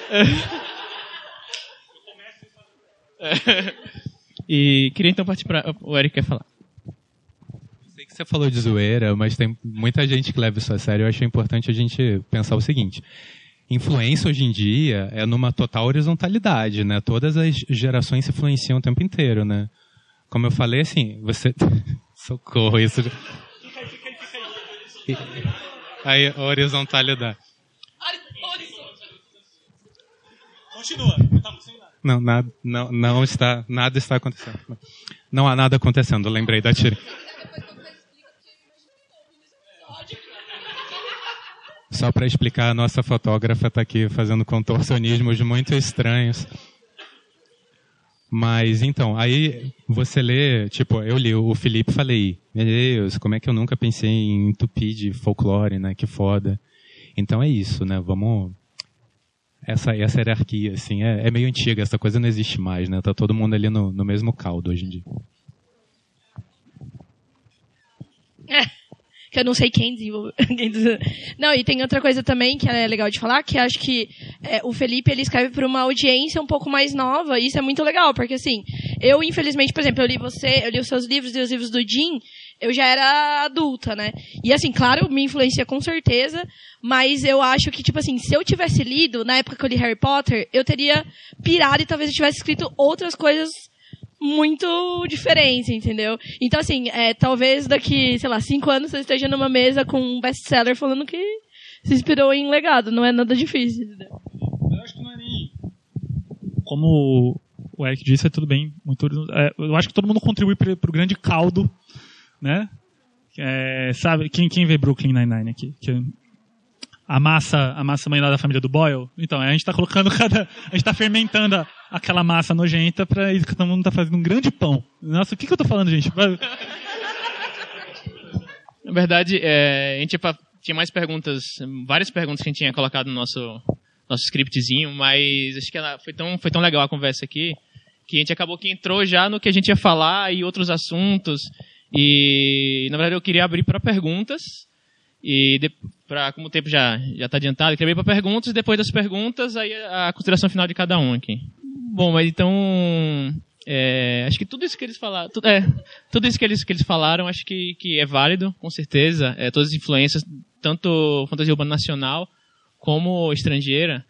é. E queria então partir para o Eric quer falar. Sei que você falou de zoeira, mas tem muita gente que leva isso a sério. Eu achei importante a gente pensar o seguinte: influência hoje em dia é numa total horizontalidade, né? Todas as gerações se influenciam o tempo inteiro, né? Como eu falei, assim, você... Socorro, isso... Aí, horizontalidade. Continua. Não, nada, não, não está, nada está acontecendo. Não há nada acontecendo, lembrei da tira. Só para explicar, a nossa fotógrafa está aqui fazendo contorcionismos muito estranhos. Mas então, aí você lê, tipo, eu li o Felipe falei, meu Deus, como é que eu nunca pensei em entupir de folclore, né? Que foda. Então é isso, né? Vamos essa essa hierarquia assim, é, é meio antiga, essa coisa não existe mais, né? Tá todo mundo ali no, no mesmo caldo hoje em dia. Que eu não sei quem desenvolveu. não, e tem outra coisa também que é legal de falar, que acho que é, o Felipe ele escreve para uma audiência um pouco mais nova, e isso é muito legal, porque assim, eu infelizmente, por exemplo, eu li você, eu li os seus livros e os livros do Jim, eu já era adulta, né? E assim, claro, me influencia com certeza, mas eu acho que, tipo assim, se eu tivesse lido, na época que eu li Harry Potter, eu teria pirado e talvez eu tivesse escrito outras coisas muito diferente, entendeu? Então, assim, é, talvez daqui, sei lá, cinco anos você esteja numa mesa com um best-seller falando que se inspirou em legado. Não é nada difícil, entendeu? Eu acho que é. Como o Eric disse, é tudo bem. Muito, é, eu acho que todo mundo contribui para o grande caldo, né? É, sabe, quem, quem vê Brooklyn Nine-Nine aqui? Que, a massa, a massa mãe lá da família do Boyle. Então, a gente está colocando cada, a gente está fermentando a, aquela massa nojenta para isso que todo mundo está fazendo um grande pão. Nossa, o que, que eu estou falando, gente? Na verdade, é, a gente tinha mais perguntas, várias perguntas que a gente tinha colocado no nosso nosso scriptzinho, mas acho que ela, foi tão foi tão legal a conversa aqui que a gente acabou que entrou já no que a gente ia falar e outros assuntos E, na verdade, eu queria abrir para perguntas. E, pra, como o tempo já está adiantado, eu queria abrir para perguntas. E depois das perguntas, aí a consideração final de cada um aqui. Bom, mas então. É, acho que tudo isso que eles falaram. Tudo, é, tudo isso que eles, que eles falaram, acho que, que é válido, com certeza. É, todas as influências, tanto fantasia urbana nacional como estrangeira.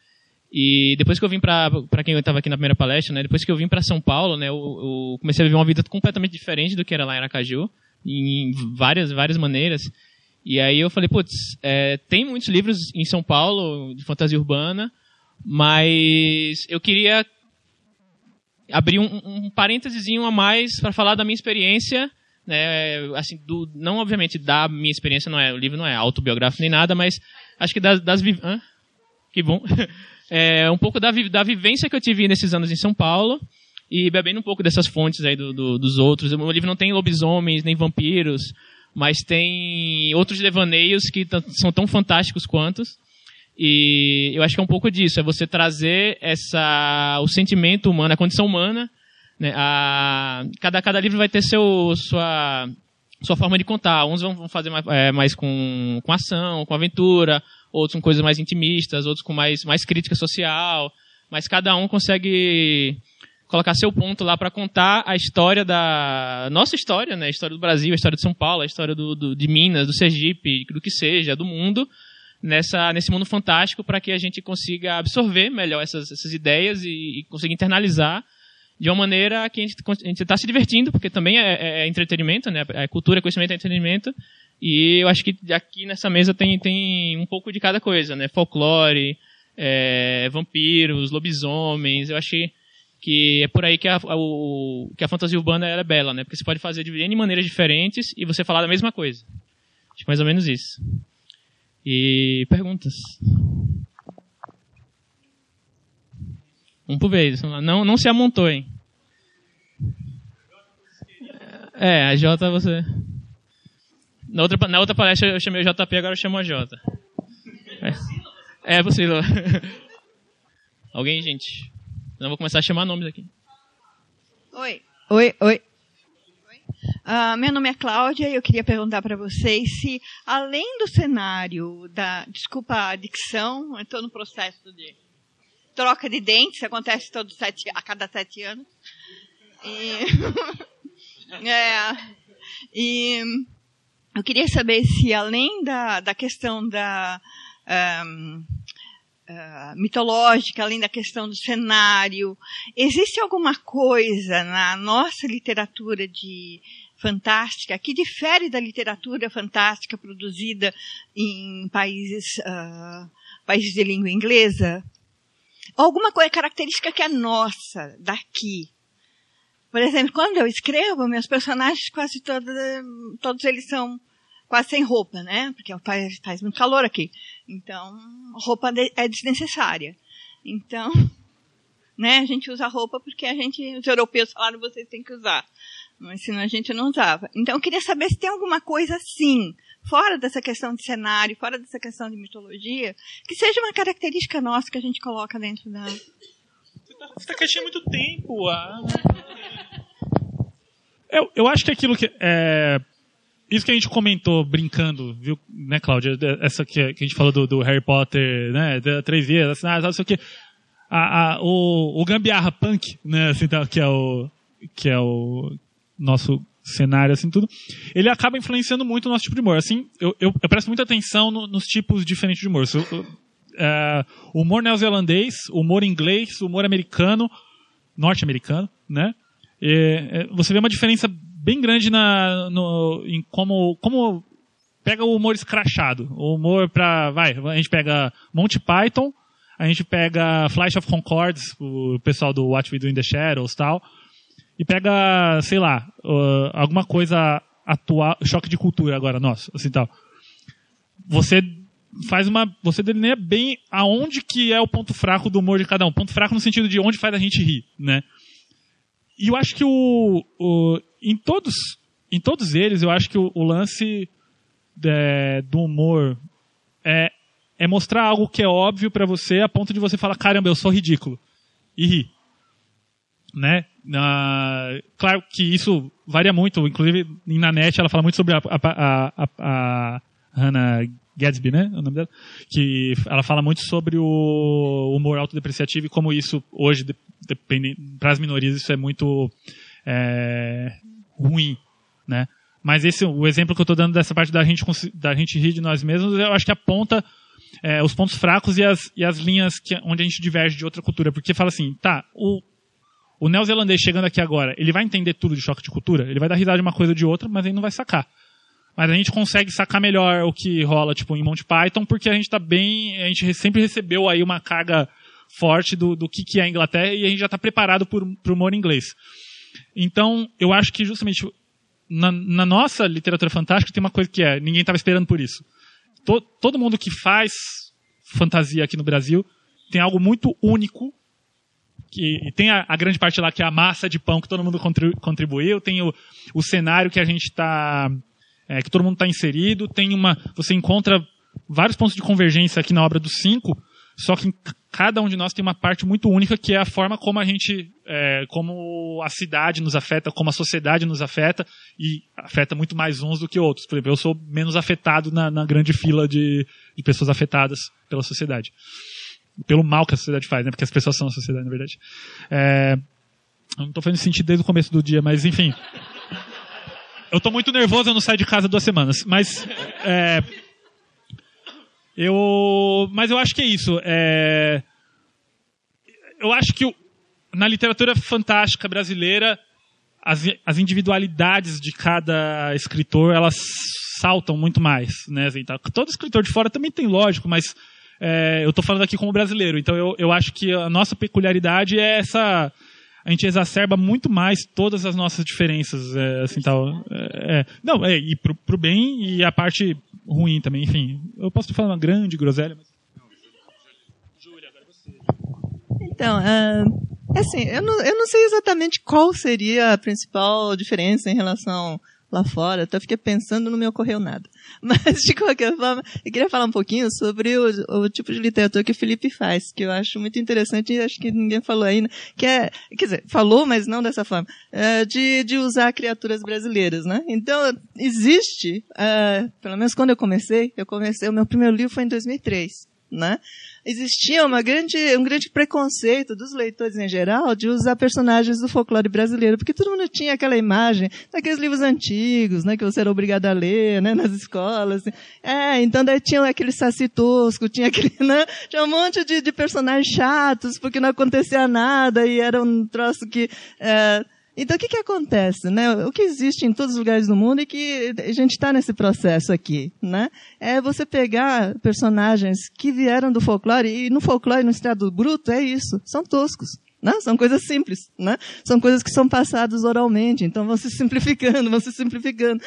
E depois que eu vim para quem estava aqui na primeira palestra, né, depois que eu vim para São Paulo, né, eu, eu, comecei a viver uma vida completamente diferente do que era lá em Aracaju, em várias várias maneiras. E aí eu falei, putz, é, tem muitos livros em São Paulo de fantasia urbana, mas eu queria abrir um, um parênteses a mais para falar da minha experiência, né, assim, do, não obviamente da minha experiência, não é, o livro não é autobiográfico nem nada, mas acho que das, das que bom. é, um pouco da, da vivência que eu tive nesses anos em São Paulo e bebendo um pouco dessas fontes aí do, do, dos outros. O livro não tem lobisomens nem vampiros, mas tem outros devaneios que são tão fantásticos quanto. E eu acho que é um pouco disso, é você trazer essa, o sentimento humano, a condição humana. Né? A, cada, cada livro vai ter seu, sua, sua forma de contar. Uns vão fazer mais, é, mais com, com ação, com aventura, outros com coisas mais intimistas, outros com mais, mais crítica social, mas cada um consegue colocar seu ponto lá para contar a história da nossa história, né? A história do Brasil, a história de São Paulo, a história do, do de Minas, do Sergipe, do que seja, do mundo, nessa nesse mundo fantástico para que a gente consiga absorver melhor essas, essas ideias e, e conseguir internalizar de uma maneira que a gente está se divertindo, porque também é, é, é entretenimento, né? É cultura, conhecimento, é entretenimento, e eu acho que aqui nessa mesa tem, tem um pouco de cada coisa, né? Folclore, é, vampiros, lobisomens. Eu achei que é por aí que a, a, o, que a fantasia urbana é bela, né? Porque você pode fazer de N maneiras diferentes e você falar da mesma coisa. Acho mais ou menos isso. E perguntas? Um por vez. Não, não se amontoem. É, a J você. Na outra, na outra palestra eu chamei o JP, agora eu chamo a J. É, é possível. Alguém, gente? Eu vou começar a chamar nomes aqui. Oi. Oi, oi. Uh, meu nome é Cláudia e eu queria perguntar para vocês se, além do cenário da, desculpa a dicção, estou no processo de troca de dentes, acontece todo sete, a cada sete anos. E, é, e eu queria saber se, além da, da questão da um, uh, ah, mitológica, além da questão do cenário, existe alguma coisa na nossa literatura de fantástica que difere da literatura fantástica produzida em países, uh, países de língua inglesa? Alguma coisa característica que é nossa, daqui. Por exemplo, quando eu escrevo, meus personagens quase todos, todos eles são quase sem roupa, né? Porque faz, faz muito calor aqui. Então, roupa é desnecessária. Então, né? A gente usa roupa porque a gente, os europeus falaram vocês têm que usar. Mas senão a gente não usava. Então eu queria saber se tem alguma coisa assim, fora dessa questão de cenário, fora dessa questão de mitologia, que seja uma característica nossa que a gente coloca dentro da. Você está tá há muito tempo. Ah. Eu, eu acho que aquilo que. É, isso que a gente comentou brincando, viu, né, Cláudia? Essa que, que a gente falou do, do Harry Potter, né? Três vezes, assim, não sei o que. A, a, o, o Gambiarra Punk, né, assim, tá, que é o, que é o nosso cenário, assim, tudo, ele acaba influenciando muito o nosso tipo de humor. Assim, eu, eu, eu presto muita atenção no, nos tipos diferentes de humor. So, uh, humor neozelandês, humor inglês, humor americano, norte-americano, né? E, você vê uma diferença bem grande na, no, em como, como pega o humor escrachado. O humor pra, vai, a gente pega Monty Python, a gente pega Flash of Concords, o pessoal do What We Do in the Shadows tal, e pega, sei lá, uh, alguma coisa atual, choque de cultura agora, nossa, assim tal. Você faz uma, você delineia bem aonde que é o ponto fraco do humor de cada um. Ponto fraco no sentido de onde faz a gente rir, né? E eu acho que o, o em todos, em todos eles, eu acho que o, o lance é, do humor é, é mostrar algo que é óbvio para você a ponto de você falar, caramba, eu sou ridículo. E rir. Né? Uh, claro que isso varia muito, inclusive na net ela fala muito sobre a, a, a, a Hannah Gadsby, né? O nome dela, que ela fala muito sobre o humor autodepreciativo e como isso hoje, para as minorias, isso é muito é, ruim, né? Mas esse, o exemplo que eu estou dando dessa parte da gente, da gente rir de nós mesmos, eu acho que aponta é, os pontos fracos e as, e as linhas que, onde a gente diverge de outra cultura. Porque fala assim, tá, o, o neozelandês chegando aqui agora, ele vai entender tudo de choque de cultura? Ele vai dar risada de uma coisa ou de outra, mas ele não vai sacar. Mas a gente consegue sacar melhor o que rola, tipo, em Monty Python, porque a gente tá bem, a gente sempre recebeu aí uma carga forte do, do que, que é a Inglaterra e a gente já está preparado para o humor inglês. Então, eu acho que justamente na, na, nossa literatura fantástica tem uma coisa que é, ninguém estava esperando por isso. To, todo mundo que faz fantasia aqui no Brasil tem algo muito único que e tem a, a, grande parte lá que é a massa de pão que todo mundo contribuiu, tem o, o cenário que a gente está é, que todo mundo está inserido, tem uma você encontra vários pontos de convergência aqui na obra dos cinco só que cada um de nós tem uma parte muito única que é a forma como a gente, é, como a cidade nos afeta, como a sociedade nos afeta e afeta muito mais uns do que outros. Por exemplo, eu sou menos afetado na, na grande fila de, de pessoas afetadas pela sociedade. Pelo mal que a sociedade faz, né? Porque as pessoas são a sociedade, na verdade. É, eu não estou fazendo sentido desde o começo do dia, mas enfim. Eu estou muito nervoso, eu não saio de casa duas semanas. Mas é, eu, mas eu acho que é isso. É, eu acho que na literatura fantástica brasileira, as, as individualidades de cada escritor, elas saltam muito mais. Né? Tá? Todo escritor de fora também tem lógico, mas é, eu estou falando aqui como brasileiro. Então eu, eu acho que a nossa peculiaridade é essa a gente exacerba muito mais todas as nossas diferenças, é, assim tal. É, é, não, é, e pro, pro bem e a parte ruim também, enfim. Eu posso falar uma grande groselha, mas... Júlia, agora você. Então, uh, assim, eu não, eu não sei exatamente qual seria a principal diferença em relação lá fora, até fiquei pensando, não me ocorreu nada. Mas, de qualquer forma, eu queria falar um pouquinho sobre o, o, tipo de literatura que o Felipe faz, que eu acho muito interessante e acho que ninguém falou ainda, que é, quer dizer, falou, mas não dessa forma, é, de, de usar criaturas brasileiras, né? Então, existe, é, pelo menos quando eu comecei, eu comecei, o meu primeiro livro foi em 2003 né? Existia uma grande, um grande preconceito dos leitores em geral de usar personagens do folclore brasileiro, porque todo mundo tinha aquela imagem daqueles livros antigos, né, que você era obrigado a ler, né, nas escolas. É, então daí tinha aquele saci tosco, tinha aquele, né, tinha um monte de, de personagens chatos, porque não acontecia nada e era um troço que, é, então, o que, que acontece? Né? O que existe em todos os lugares do mundo e que a gente está nesse processo aqui, né? É você pegar personagens que vieram do folclore, e no folclore, no estado bruto, é isso, são toscos. Né? São coisas simples, né? São coisas que são passadas oralmente, então vão se simplificando, vão se simplificando.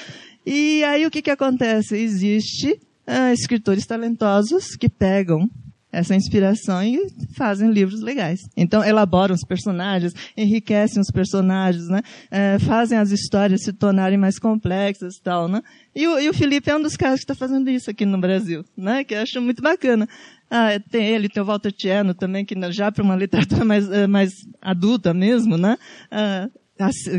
E aí o que, que acontece? Existe ah, escritores talentosos que pegam essa inspiração e fazem livros legais. Então, elaboram os personagens, enriquecem os personagens, né? É, fazem as histórias se tornarem mais complexas e tal, né? E o, e o Felipe é um dos caras que está fazendo isso aqui no Brasil, né? Que eu acho muito bacana. Ah, tem ele, tem o Walter Tiano também, que já para uma literatura mais, é, mais adulta mesmo, né? Ah,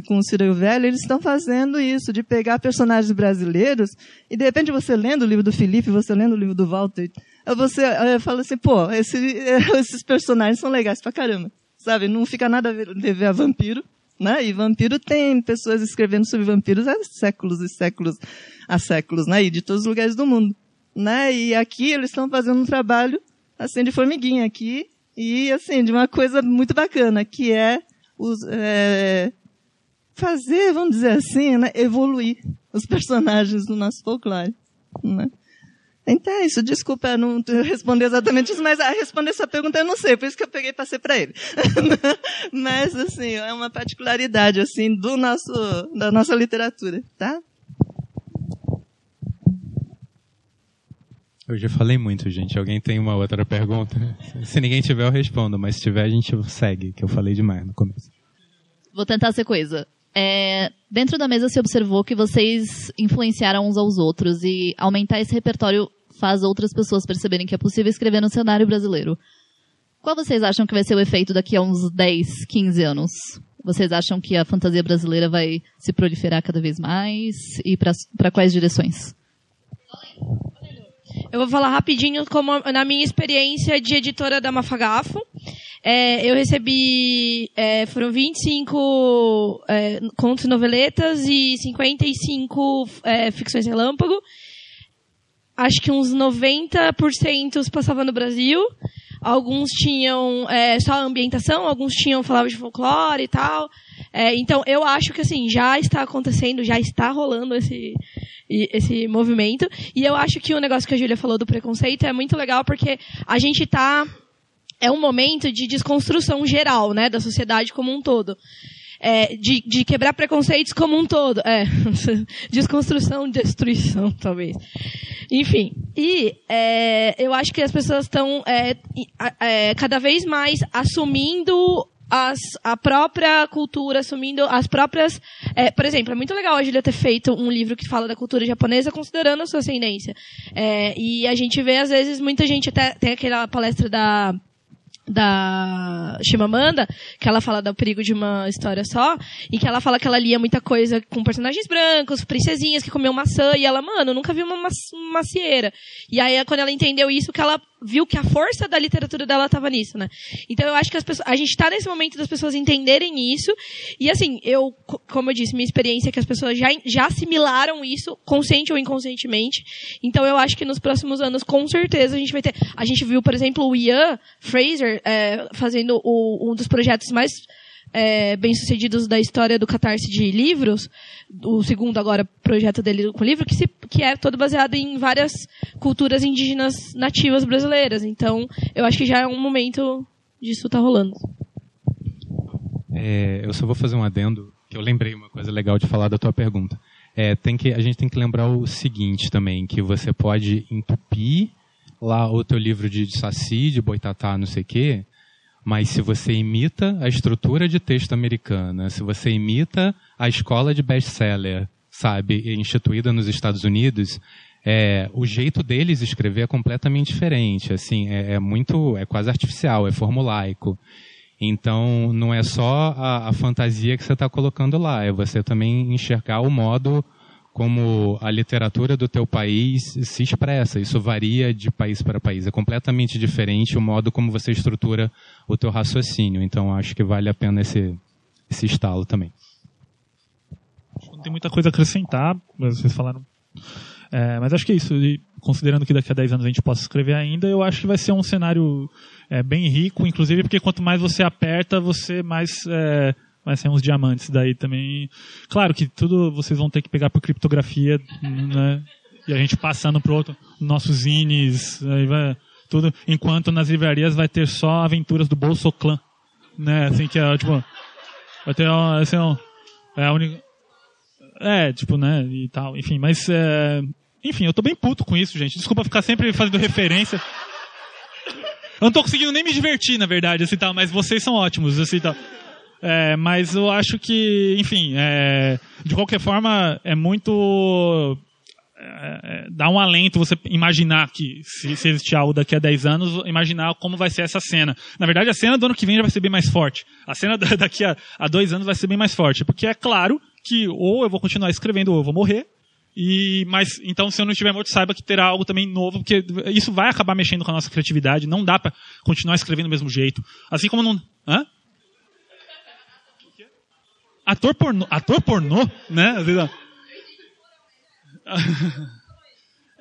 com o Ciro Velho, eles estão fazendo isso, de pegar personagens brasileiros, e de repente você lendo o livro do Felipe, você lendo o livro do Walter, você fala assim, pô, esse, esses personagens são legais pra caramba, sabe? Não fica nada a ver, ver a vampiro, né? E vampiro tem pessoas escrevendo sobre vampiros há séculos e séculos, há séculos, né? E de todos os lugares do mundo, né? E aqui eles estão fazendo um trabalho, assim, de formiguinha aqui, e assim, de uma coisa muito bacana, que é, os, é fazer, vamos dizer assim, né? Evoluir os personagens do nosso folclore, né? Então é isso, desculpa não responder exatamente isso, mas a responder essa pergunta eu não sei, por isso que eu peguei e passei para ele. mas assim, é uma particularidade assim do nosso da nossa literatura, tá? Eu já falei muito, gente. Alguém tem uma outra pergunta? Se ninguém tiver, eu respondo, mas se tiver, a gente segue, que eu falei demais no começo. Vou tentar ser coisa. É, dentro da mesa se observou que vocês influenciaram uns aos outros e aumentar esse repertório faz outras pessoas perceberem que é possível escrever no cenário brasileiro. Qual vocês acham que vai ser o efeito daqui a uns 10, 15 anos? Vocês acham que a fantasia brasileira vai se proliferar cada vez mais? E para quais direções? Eu vou falar rapidinho como na minha experiência de editora da Mafagafo. É, eu recebi, é, foram 25 é, contos noveletas e 55 é, ficções relâmpago. Acho que uns 90% passavam no Brasil. Alguns tinham é, só ambientação, alguns tinham falava de folclore e tal. É, então eu acho que assim já está acontecendo, já está rolando esse esse movimento. E eu acho que o negócio que a Júlia falou do preconceito é muito legal porque a gente está é um momento de desconstrução geral, né, da sociedade como um todo. É, de, de, quebrar preconceitos como um todo. É, desconstrução, destruição, talvez. Enfim, e é, eu acho que as pessoas estão é, é, cada vez mais assumindo as, a própria cultura, assumindo as próprias. É, por exemplo, é muito legal a Julia ter feito um livro que fala da cultura japonesa considerando a sua ascendência. É, e a gente vê, às vezes, muita gente até tem aquela palestra da da Shimamanda, que ela fala do perigo de uma história só, e que ela fala que ela lia muita coisa com personagens brancos, princesinhas que comiam maçã, e ela, mano, nunca vi uma macieira. E aí, quando ela entendeu isso, que ela viu que a força da literatura dela estava nisso, né? Então eu acho que as pessoas, a gente está nesse momento das pessoas entenderem isso, e assim, eu, como eu disse, minha experiência é que as pessoas já, já assimilaram isso, consciente ou inconscientemente, então eu acho que nos próximos anos, com certeza, a gente vai ter, a gente viu, por exemplo, o Ian Fraser é, fazendo o, um dos projetos mais é, bem-sucedidos da história do Catarse de livros, o segundo agora projeto dele com livro, que, se, que é todo baseado em várias culturas indígenas nativas brasileiras. Então, eu acho que já é um momento disso tá rolando. É, eu só vou fazer um adendo, que eu lembrei uma coisa legal de falar da tua pergunta. É, tem que, a gente tem que lembrar o seguinte também, que você pode entupir lá o teu livro de, de saci, de boitatá, não sei o quê, mas se você imita a estrutura de texto americana, se você imita a escola de best-seller, sabe, instituída nos Estados Unidos, é, o jeito deles escrever é completamente diferente. Assim, é, é, muito, é quase artificial, é formulaico. Então, não é só a, a fantasia que você está colocando lá, é você também enxergar o modo como a literatura do teu país se expressa. Isso varia de país para país. É completamente diferente o modo como você estrutura o teu raciocínio. Então, acho que vale a pena esse, esse estalo também. Não tem muita coisa a acrescentar, vocês falaram. É, mas acho que é isso. E considerando que daqui a 10 anos a gente possa escrever ainda, eu acho que vai ser um cenário é, bem rico, inclusive porque quanto mais você aperta, você mais é, vai ser uns diamantes daí também. Claro que tudo vocês vão ter que pegar por criptografia, né? E a gente passando pro outro, nossos zines, aí vai tudo, enquanto nas livrarias vai ter só aventuras do Bolso Clã, né? Assim que é, tipo, vai ter assim, é a única é, tipo, né, e tal, enfim, mas é, enfim, eu tô bem puto com isso, gente. Desculpa ficar sempre fazendo referência. Eu não tô conseguindo nem me divertir, na verdade, assim, tal, mas vocês são ótimos, assim, tal. É, mas eu acho que, enfim, é, de qualquer forma, é muito. É, é dá um alento você imaginar que, se, se existir algo daqui a 10 anos, imaginar como vai ser essa cena. Na verdade, a cena do ano que vem já vai ser bem mais forte. A cena daqui a, a dois anos vai ser bem mais forte. Porque é claro que ou eu vou continuar escrevendo ou eu vou morrer, e, mas, então, se eu não estiver morto, saiba que terá algo também novo, porque isso vai acabar mexendo com a nossa criatividade. Não dá para continuar escrevendo do mesmo jeito. Assim como não. Hã? Ator pornô, ator pornô, né?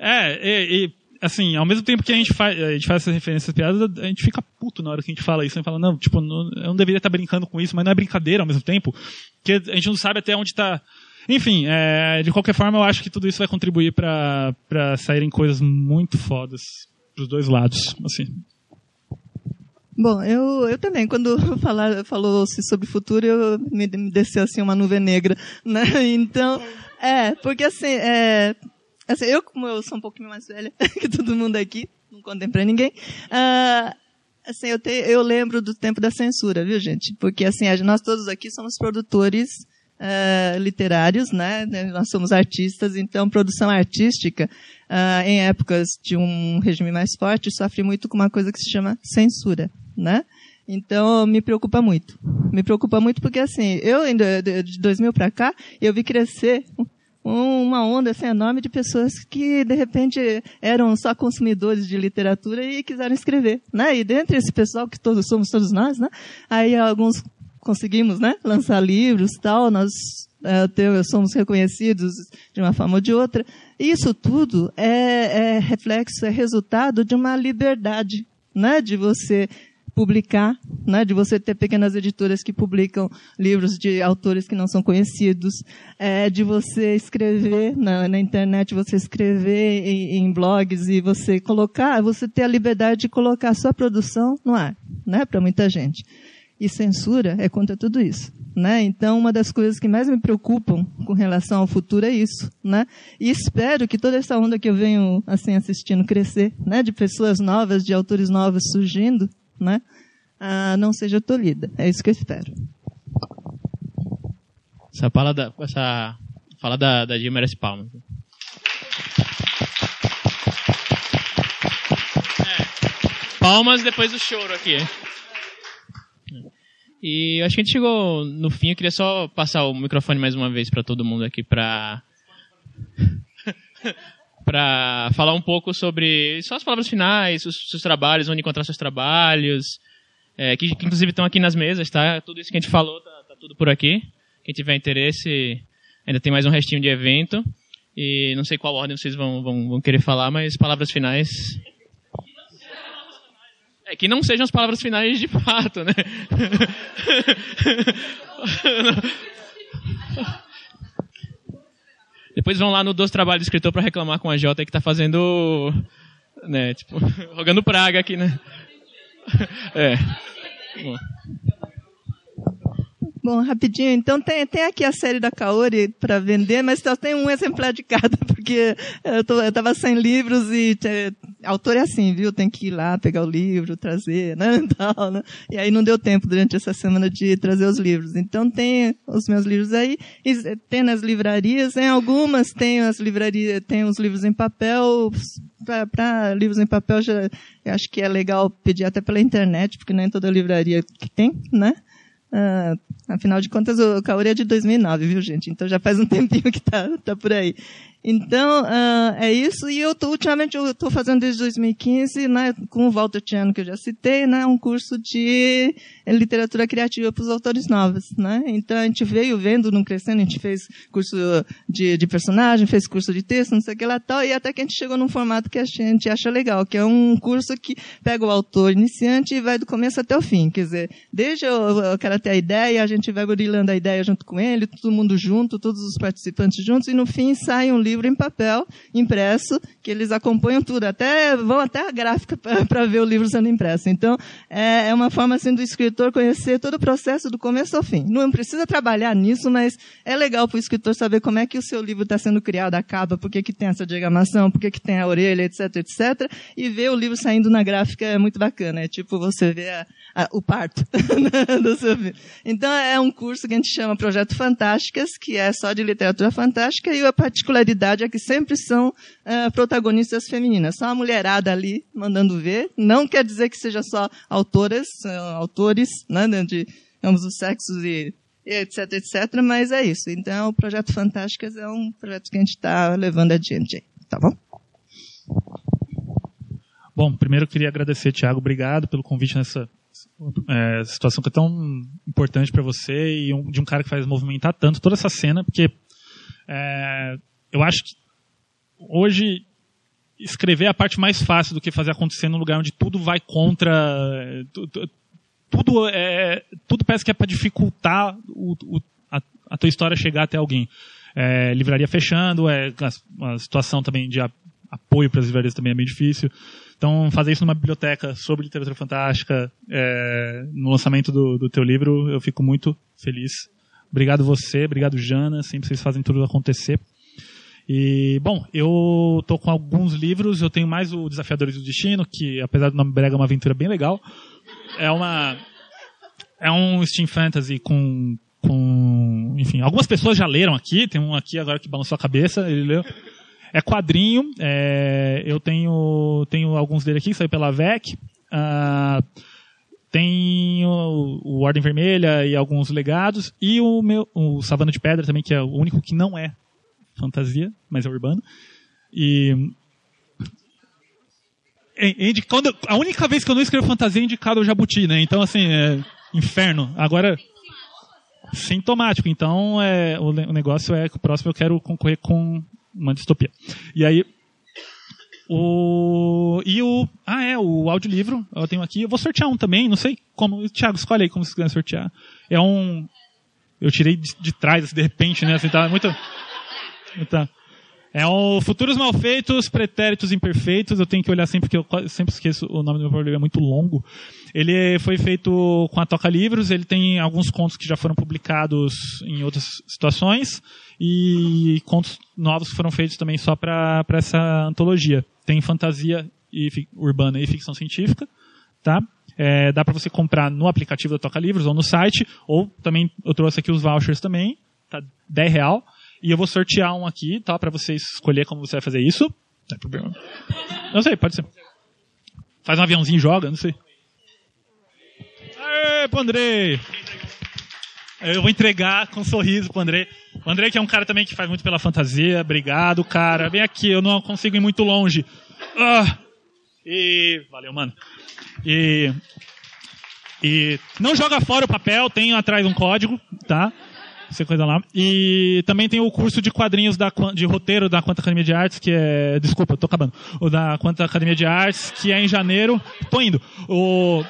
É, e, e, assim, ao mesmo tempo que a gente faz, a gente faz essas referências piadas, a gente fica puto na hora que a gente fala isso. A gente fala, não, tipo, não, eu não deveria estar brincando com isso, mas não é brincadeira ao mesmo tempo, porque a gente não sabe até onde está. Enfim, é, de qualquer forma, eu acho que tudo isso vai contribuir para saírem coisas muito fodas pros dois lados, assim. Bom, eu, eu também, quando falou-se sobre futuro, eu, me, me desceu assim uma nuvem negra, né? Então, é, porque assim, é, assim, eu como eu sou um pouquinho mais velha que todo mundo aqui, não contemplei ninguém, uh, assim, eu, te, eu lembro do tempo da censura, viu gente? Porque assim, nós todos aqui somos produtores uh, literários, né? Nós somos artistas, então produção artística, uh, em épocas de um regime mais forte, sofre muito com uma coisa que se chama censura né? Então, me preocupa muito. Me preocupa muito porque, assim, eu, de 2000 para cá, eu vi crescer uma onda assim, enorme de pessoas que, de repente, eram só consumidores de literatura e quiseram escrever, né? E dentre esse pessoal, que todos somos todos nós, né? Aí alguns conseguimos, né? Lançar livros tal, nós é, somos reconhecidos de uma forma ou de outra. Isso tudo é, é reflexo, é resultado de uma liberdade, né? De você publicar, né, de você ter pequenas editoras que publicam livros de autores que não são conhecidos, é, de você escrever na, na internet, você escrever em, em, blogs e você colocar, você ter a liberdade de colocar a sua produção no ar, né, para muita gente. E censura é contra tudo isso. Né? Então, uma das coisas que mais me preocupam com relação ao futuro é isso, né? E espero que toda essa onda que eu venho assim assistindo crescer, né, de pessoas novas, de autores novos surgindo, né, ah, não seja tolhida. É isso que eu espero. Essa fala da, essa fala da, da Gil merece palmas. É, palmas depois do choro aqui. E acho que a gente chegou no fim. Eu queria só passar o microfone mais uma vez para todo mundo aqui para para falar um pouco sobre só as palavras finais, os seus trabalhos, onde encontrar seus trabalhos, é, que, que, inclusive estão aqui nas mesas, tá? Tudo isso que a gente falou tá, tá, tudo por aqui. Quem tiver interesse, ainda tem mais um restinho de evento. E não sei qual ordem vocês vão, vão, vão querer falar, mas palavras finais. É que não sejam as palavras finais de fato, né? Depois vão lá no Doce Trabalho do Escritor para reclamar com a Jota que tá fazendo. Né, tipo, rogando praga aqui, né? É. Bom. Bom, rapidinho, então tem, tem aqui a série da Kaori para vender, mas só tem um exemplar de cada, porque eu, tô, eu tava sem livros e é, autor é assim, viu? Tem que ir lá pegar o livro, trazer, né? Tal, né? E aí não deu tempo durante essa semana de trazer os livros. Então tem os meus livros aí, tem nas livrarias, em algumas tem as livrarias, tem os livros em papel, para livros em papel já acho que é legal pedir até pela internet, porque nem toda livraria que tem, né? Uh, afinal de contas, o Kaori é de 2009, viu, gente? Então já faz um tempinho que tá, tá por aí. Então, uh, é isso. E eu tô, ultimamente, eu estou fazendo desde 2015, né, com o Walter Tiano, que eu já citei, né, um curso de literatura criativa para os autores novos, né. Então, a gente veio vendo, no crescendo, a gente fez curso de, de personagem, fez curso de texto, não sei o que lá tal, e até que a gente chegou num formato que a gente acha legal, que é um curso que pega o autor iniciante e vai do começo até o fim. Quer dizer, desde eu, quero ter a ideia, a gente vai burilando a ideia junto com ele, todo mundo junto, todos os participantes juntos, e no fim sai um livro livro em papel, impresso, que eles acompanham tudo, até vão até a gráfica para ver o livro sendo impresso. Então, é, é uma forma assim do escritor conhecer todo o processo do começo ao fim. Não precisa trabalhar nisso, mas é legal para o escritor saber como é que o seu livro está sendo criado, a capa, por que, que tem essa diagramação, por que, que tem a orelha, etc, etc. E ver o livro saindo na gráfica é muito bacana. É tipo você ver a, a, o parto do seu filho. Então, é um curso que a gente chama Projeto Fantásticas, que é só de literatura fantástica, e a particularidade é que sempre são uh, protagonistas femininas. Só a mulherada ali mandando ver. Não quer dizer que seja só autoras, uh, autores, né, de ambos os sexos e etc, etc, mas é isso. Então, o Projeto Fantásticas é um projeto que a gente está levando adiante. Tá bom? Bom, primeiro eu queria agradecer, Tiago, obrigado pelo convite nessa é, situação que é tão importante para você e um, de um cara que faz movimentar tanto toda essa cena, porque é, eu acho que hoje escrever é a parte mais fácil do que fazer acontecer num lugar onde tudo vai contra tudo é tudo parece que é para dificultar o, o, a, a, tua história chegar até alguém. É, livraria fechando é a, a situação também de a, apoio para as livrarias também é bem difícil. Então fazer isso numa biblioteca sobre literatura fantástica é, no lançamento do, do teu livro eu fico muito feliz. Obrigado você obrigado Jana. Sempre vocês fazem tudo acontecer e, bom, eu tô com alguns livros, eu tenho mais o Desafiadores do Destino, que apesar do nome brega é uma aventura bem legal. É uma é um Steam Fantasy com com, enfim, algumas pessoas já leram aqui, tem um aqui agora que balançou a cabeça, ele leu. É quadrinho, é, eu tenho tenho alguns dele aqui, saiu pela VEC. Uh, tem o, o, Ordem Vermelha e alguns legados, e o meu o Savana de Pedra também, que é o único que não é fantasia, mas é urbano. E é, quando, a única vez que eu não escrevo fantasia é indicado o Jabuti, né? Então, assim, é inferno. Agora, sintomático. Então, é, o, o negócio é que o próximo eu quero concorrer com uma distopia. E aí, o. E o. Ah, é, o audiolivro. Eu tenho aqui. Eu vou sortear um também, não sei como. Thiago, escolhe aí como você quiser sortear. É um. Eu tirei de, de trás, assim, de repente, né? Assim, tá muito. Tá. É o Futuros Malfeitos, Pretéritos Imperfeitos. Eu tenho que olhar sempre, porque eu sempre esqueço o nome do meu livro, é muito longo. Ele foi feito com a Toca Livros, ele tem alguns contos que já foram publicados em outras situações, e contos novos que foram feitos também só para essa antologia. Tem fantasia e, urbana e ficção científica, tá? É, dá para você comprar no aplicativo da Toca Livros ou no site, ou também eu trouxe aqui os vouchers também, tá 10 real. E eu vou sortear um aqui, tá? Pra você escolher como você vai fazer isso. Não tem problema. Não sei, pode ser. Faz um aviãozinho e joga, não sei. Aê, pro Andrei! Eu vou entregar com um sorriso pro André. O André que é um cara também que faz muito pela fantasia. Obrigado, cara. Vem aqui, eu não consigo ir muito longe. Ah! E... Valeu, mano. E... E não joga fora o papel, tem atrás um código, tá? Você coisa lá. E também tem o curso de quadrinhos da, de roteiro da Quanta Academia de Artes, que é. Desculpa, tô acabando. O da Quanta Academia de Artes, que é em janeiro. Tô indo. O.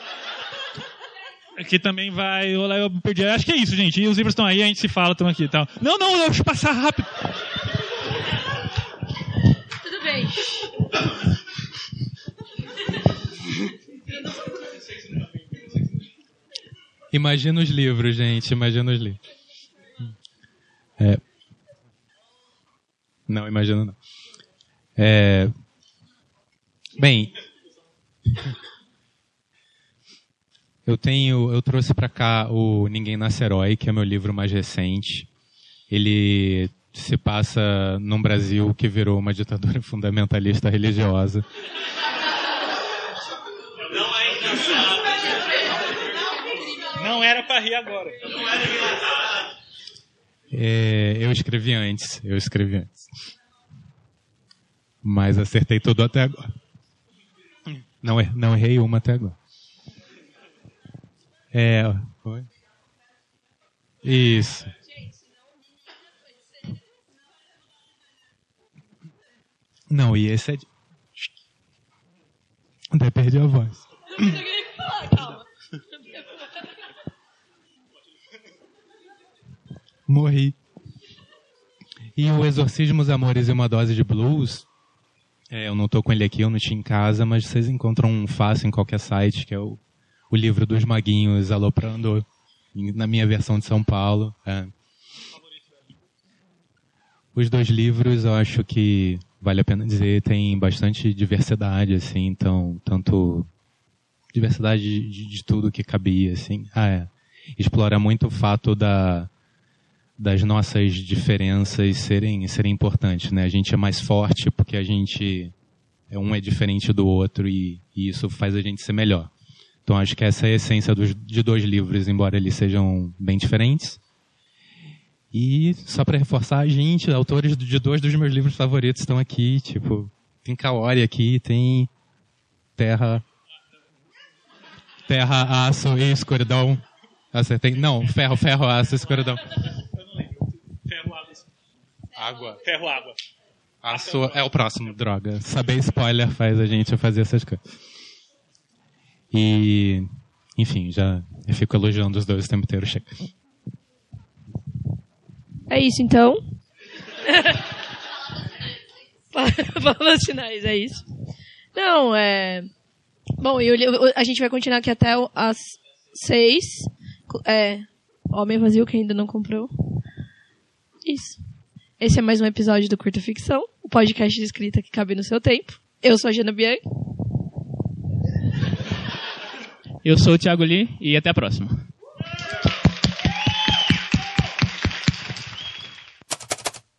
Que também vai. Eu me perdi. Acho que é isso, gente. E os livros estão aí, a gente se fala, estão aqui e tal. Não, não, deixa eu passar rápido. Tudo bem. Imagina os livros, gente. Imagina os livros. É... Não, imagino não. É... Bem, eu tenho, eu trouxe para cá o Ninguém Nasce Herói, que é meu livro mais recente. Ele se passa num Brasil que virou uma ditadura fundamentalista religiosa. Não é. Não era para rir agora. Não era engraçado. É, eu escrevi antes, eu escrevi antes. Mas acertei tudo até agora. Não, er, não errei uma até agora. É, foi? Isso. Não, e esse é de... Até perdi a voz. Morri. E o Exorcismos, Amores e uma Dose de Blues, é, eu não estou com ele aqui, eu não tinha em casa, mas vocês encontram fácil em qualquer site, que é o, o livro dos maguinhos aloprando, na minha versão de São Paulo. É. Os dois livros, eu acho que vale a pena dizer, tem bastante diversidade, assim, então, tanto diversidade de, de tudo que cabia, assim. Ah, é. Explora muito o fato da, das nossas diferenças serem, serem importantes, né? A gente é mais forte porque a gente é um é diferente do outro e, e isso faz a gente ser melhor. Então acho que essa é a essência dos, de dois livros, embora eles sejam bem diferentes. E só para reforçar, a gente, autores de dois dos meus livros favoritos estão aqui, tipo, tem Kaori aqui, tem Terra, Terra, Aço e Escuridão. Acertei. Não, Ferro, Ferro, Aço e Escuridão. Água. Ferro, água. A sua, é o próximo, droga. Saber spoiler faz a gente fazer essas coisas. E, enfim, já eu fico elogiando os dois o tempo inteiro, chega. É isso, então. Palavras finais, é isso. Não, é... Bom, eu, a gente vai continuar aqui até as seis. É, Homem Vazio, que ainda não comprou. Isso. Esse é mais um episódio do Curta Ficção, o podcast de escrita que cabe no seu tempo. Eu sou a Jana Bianchi. Eu sou o Thiago Lee e até a próxima.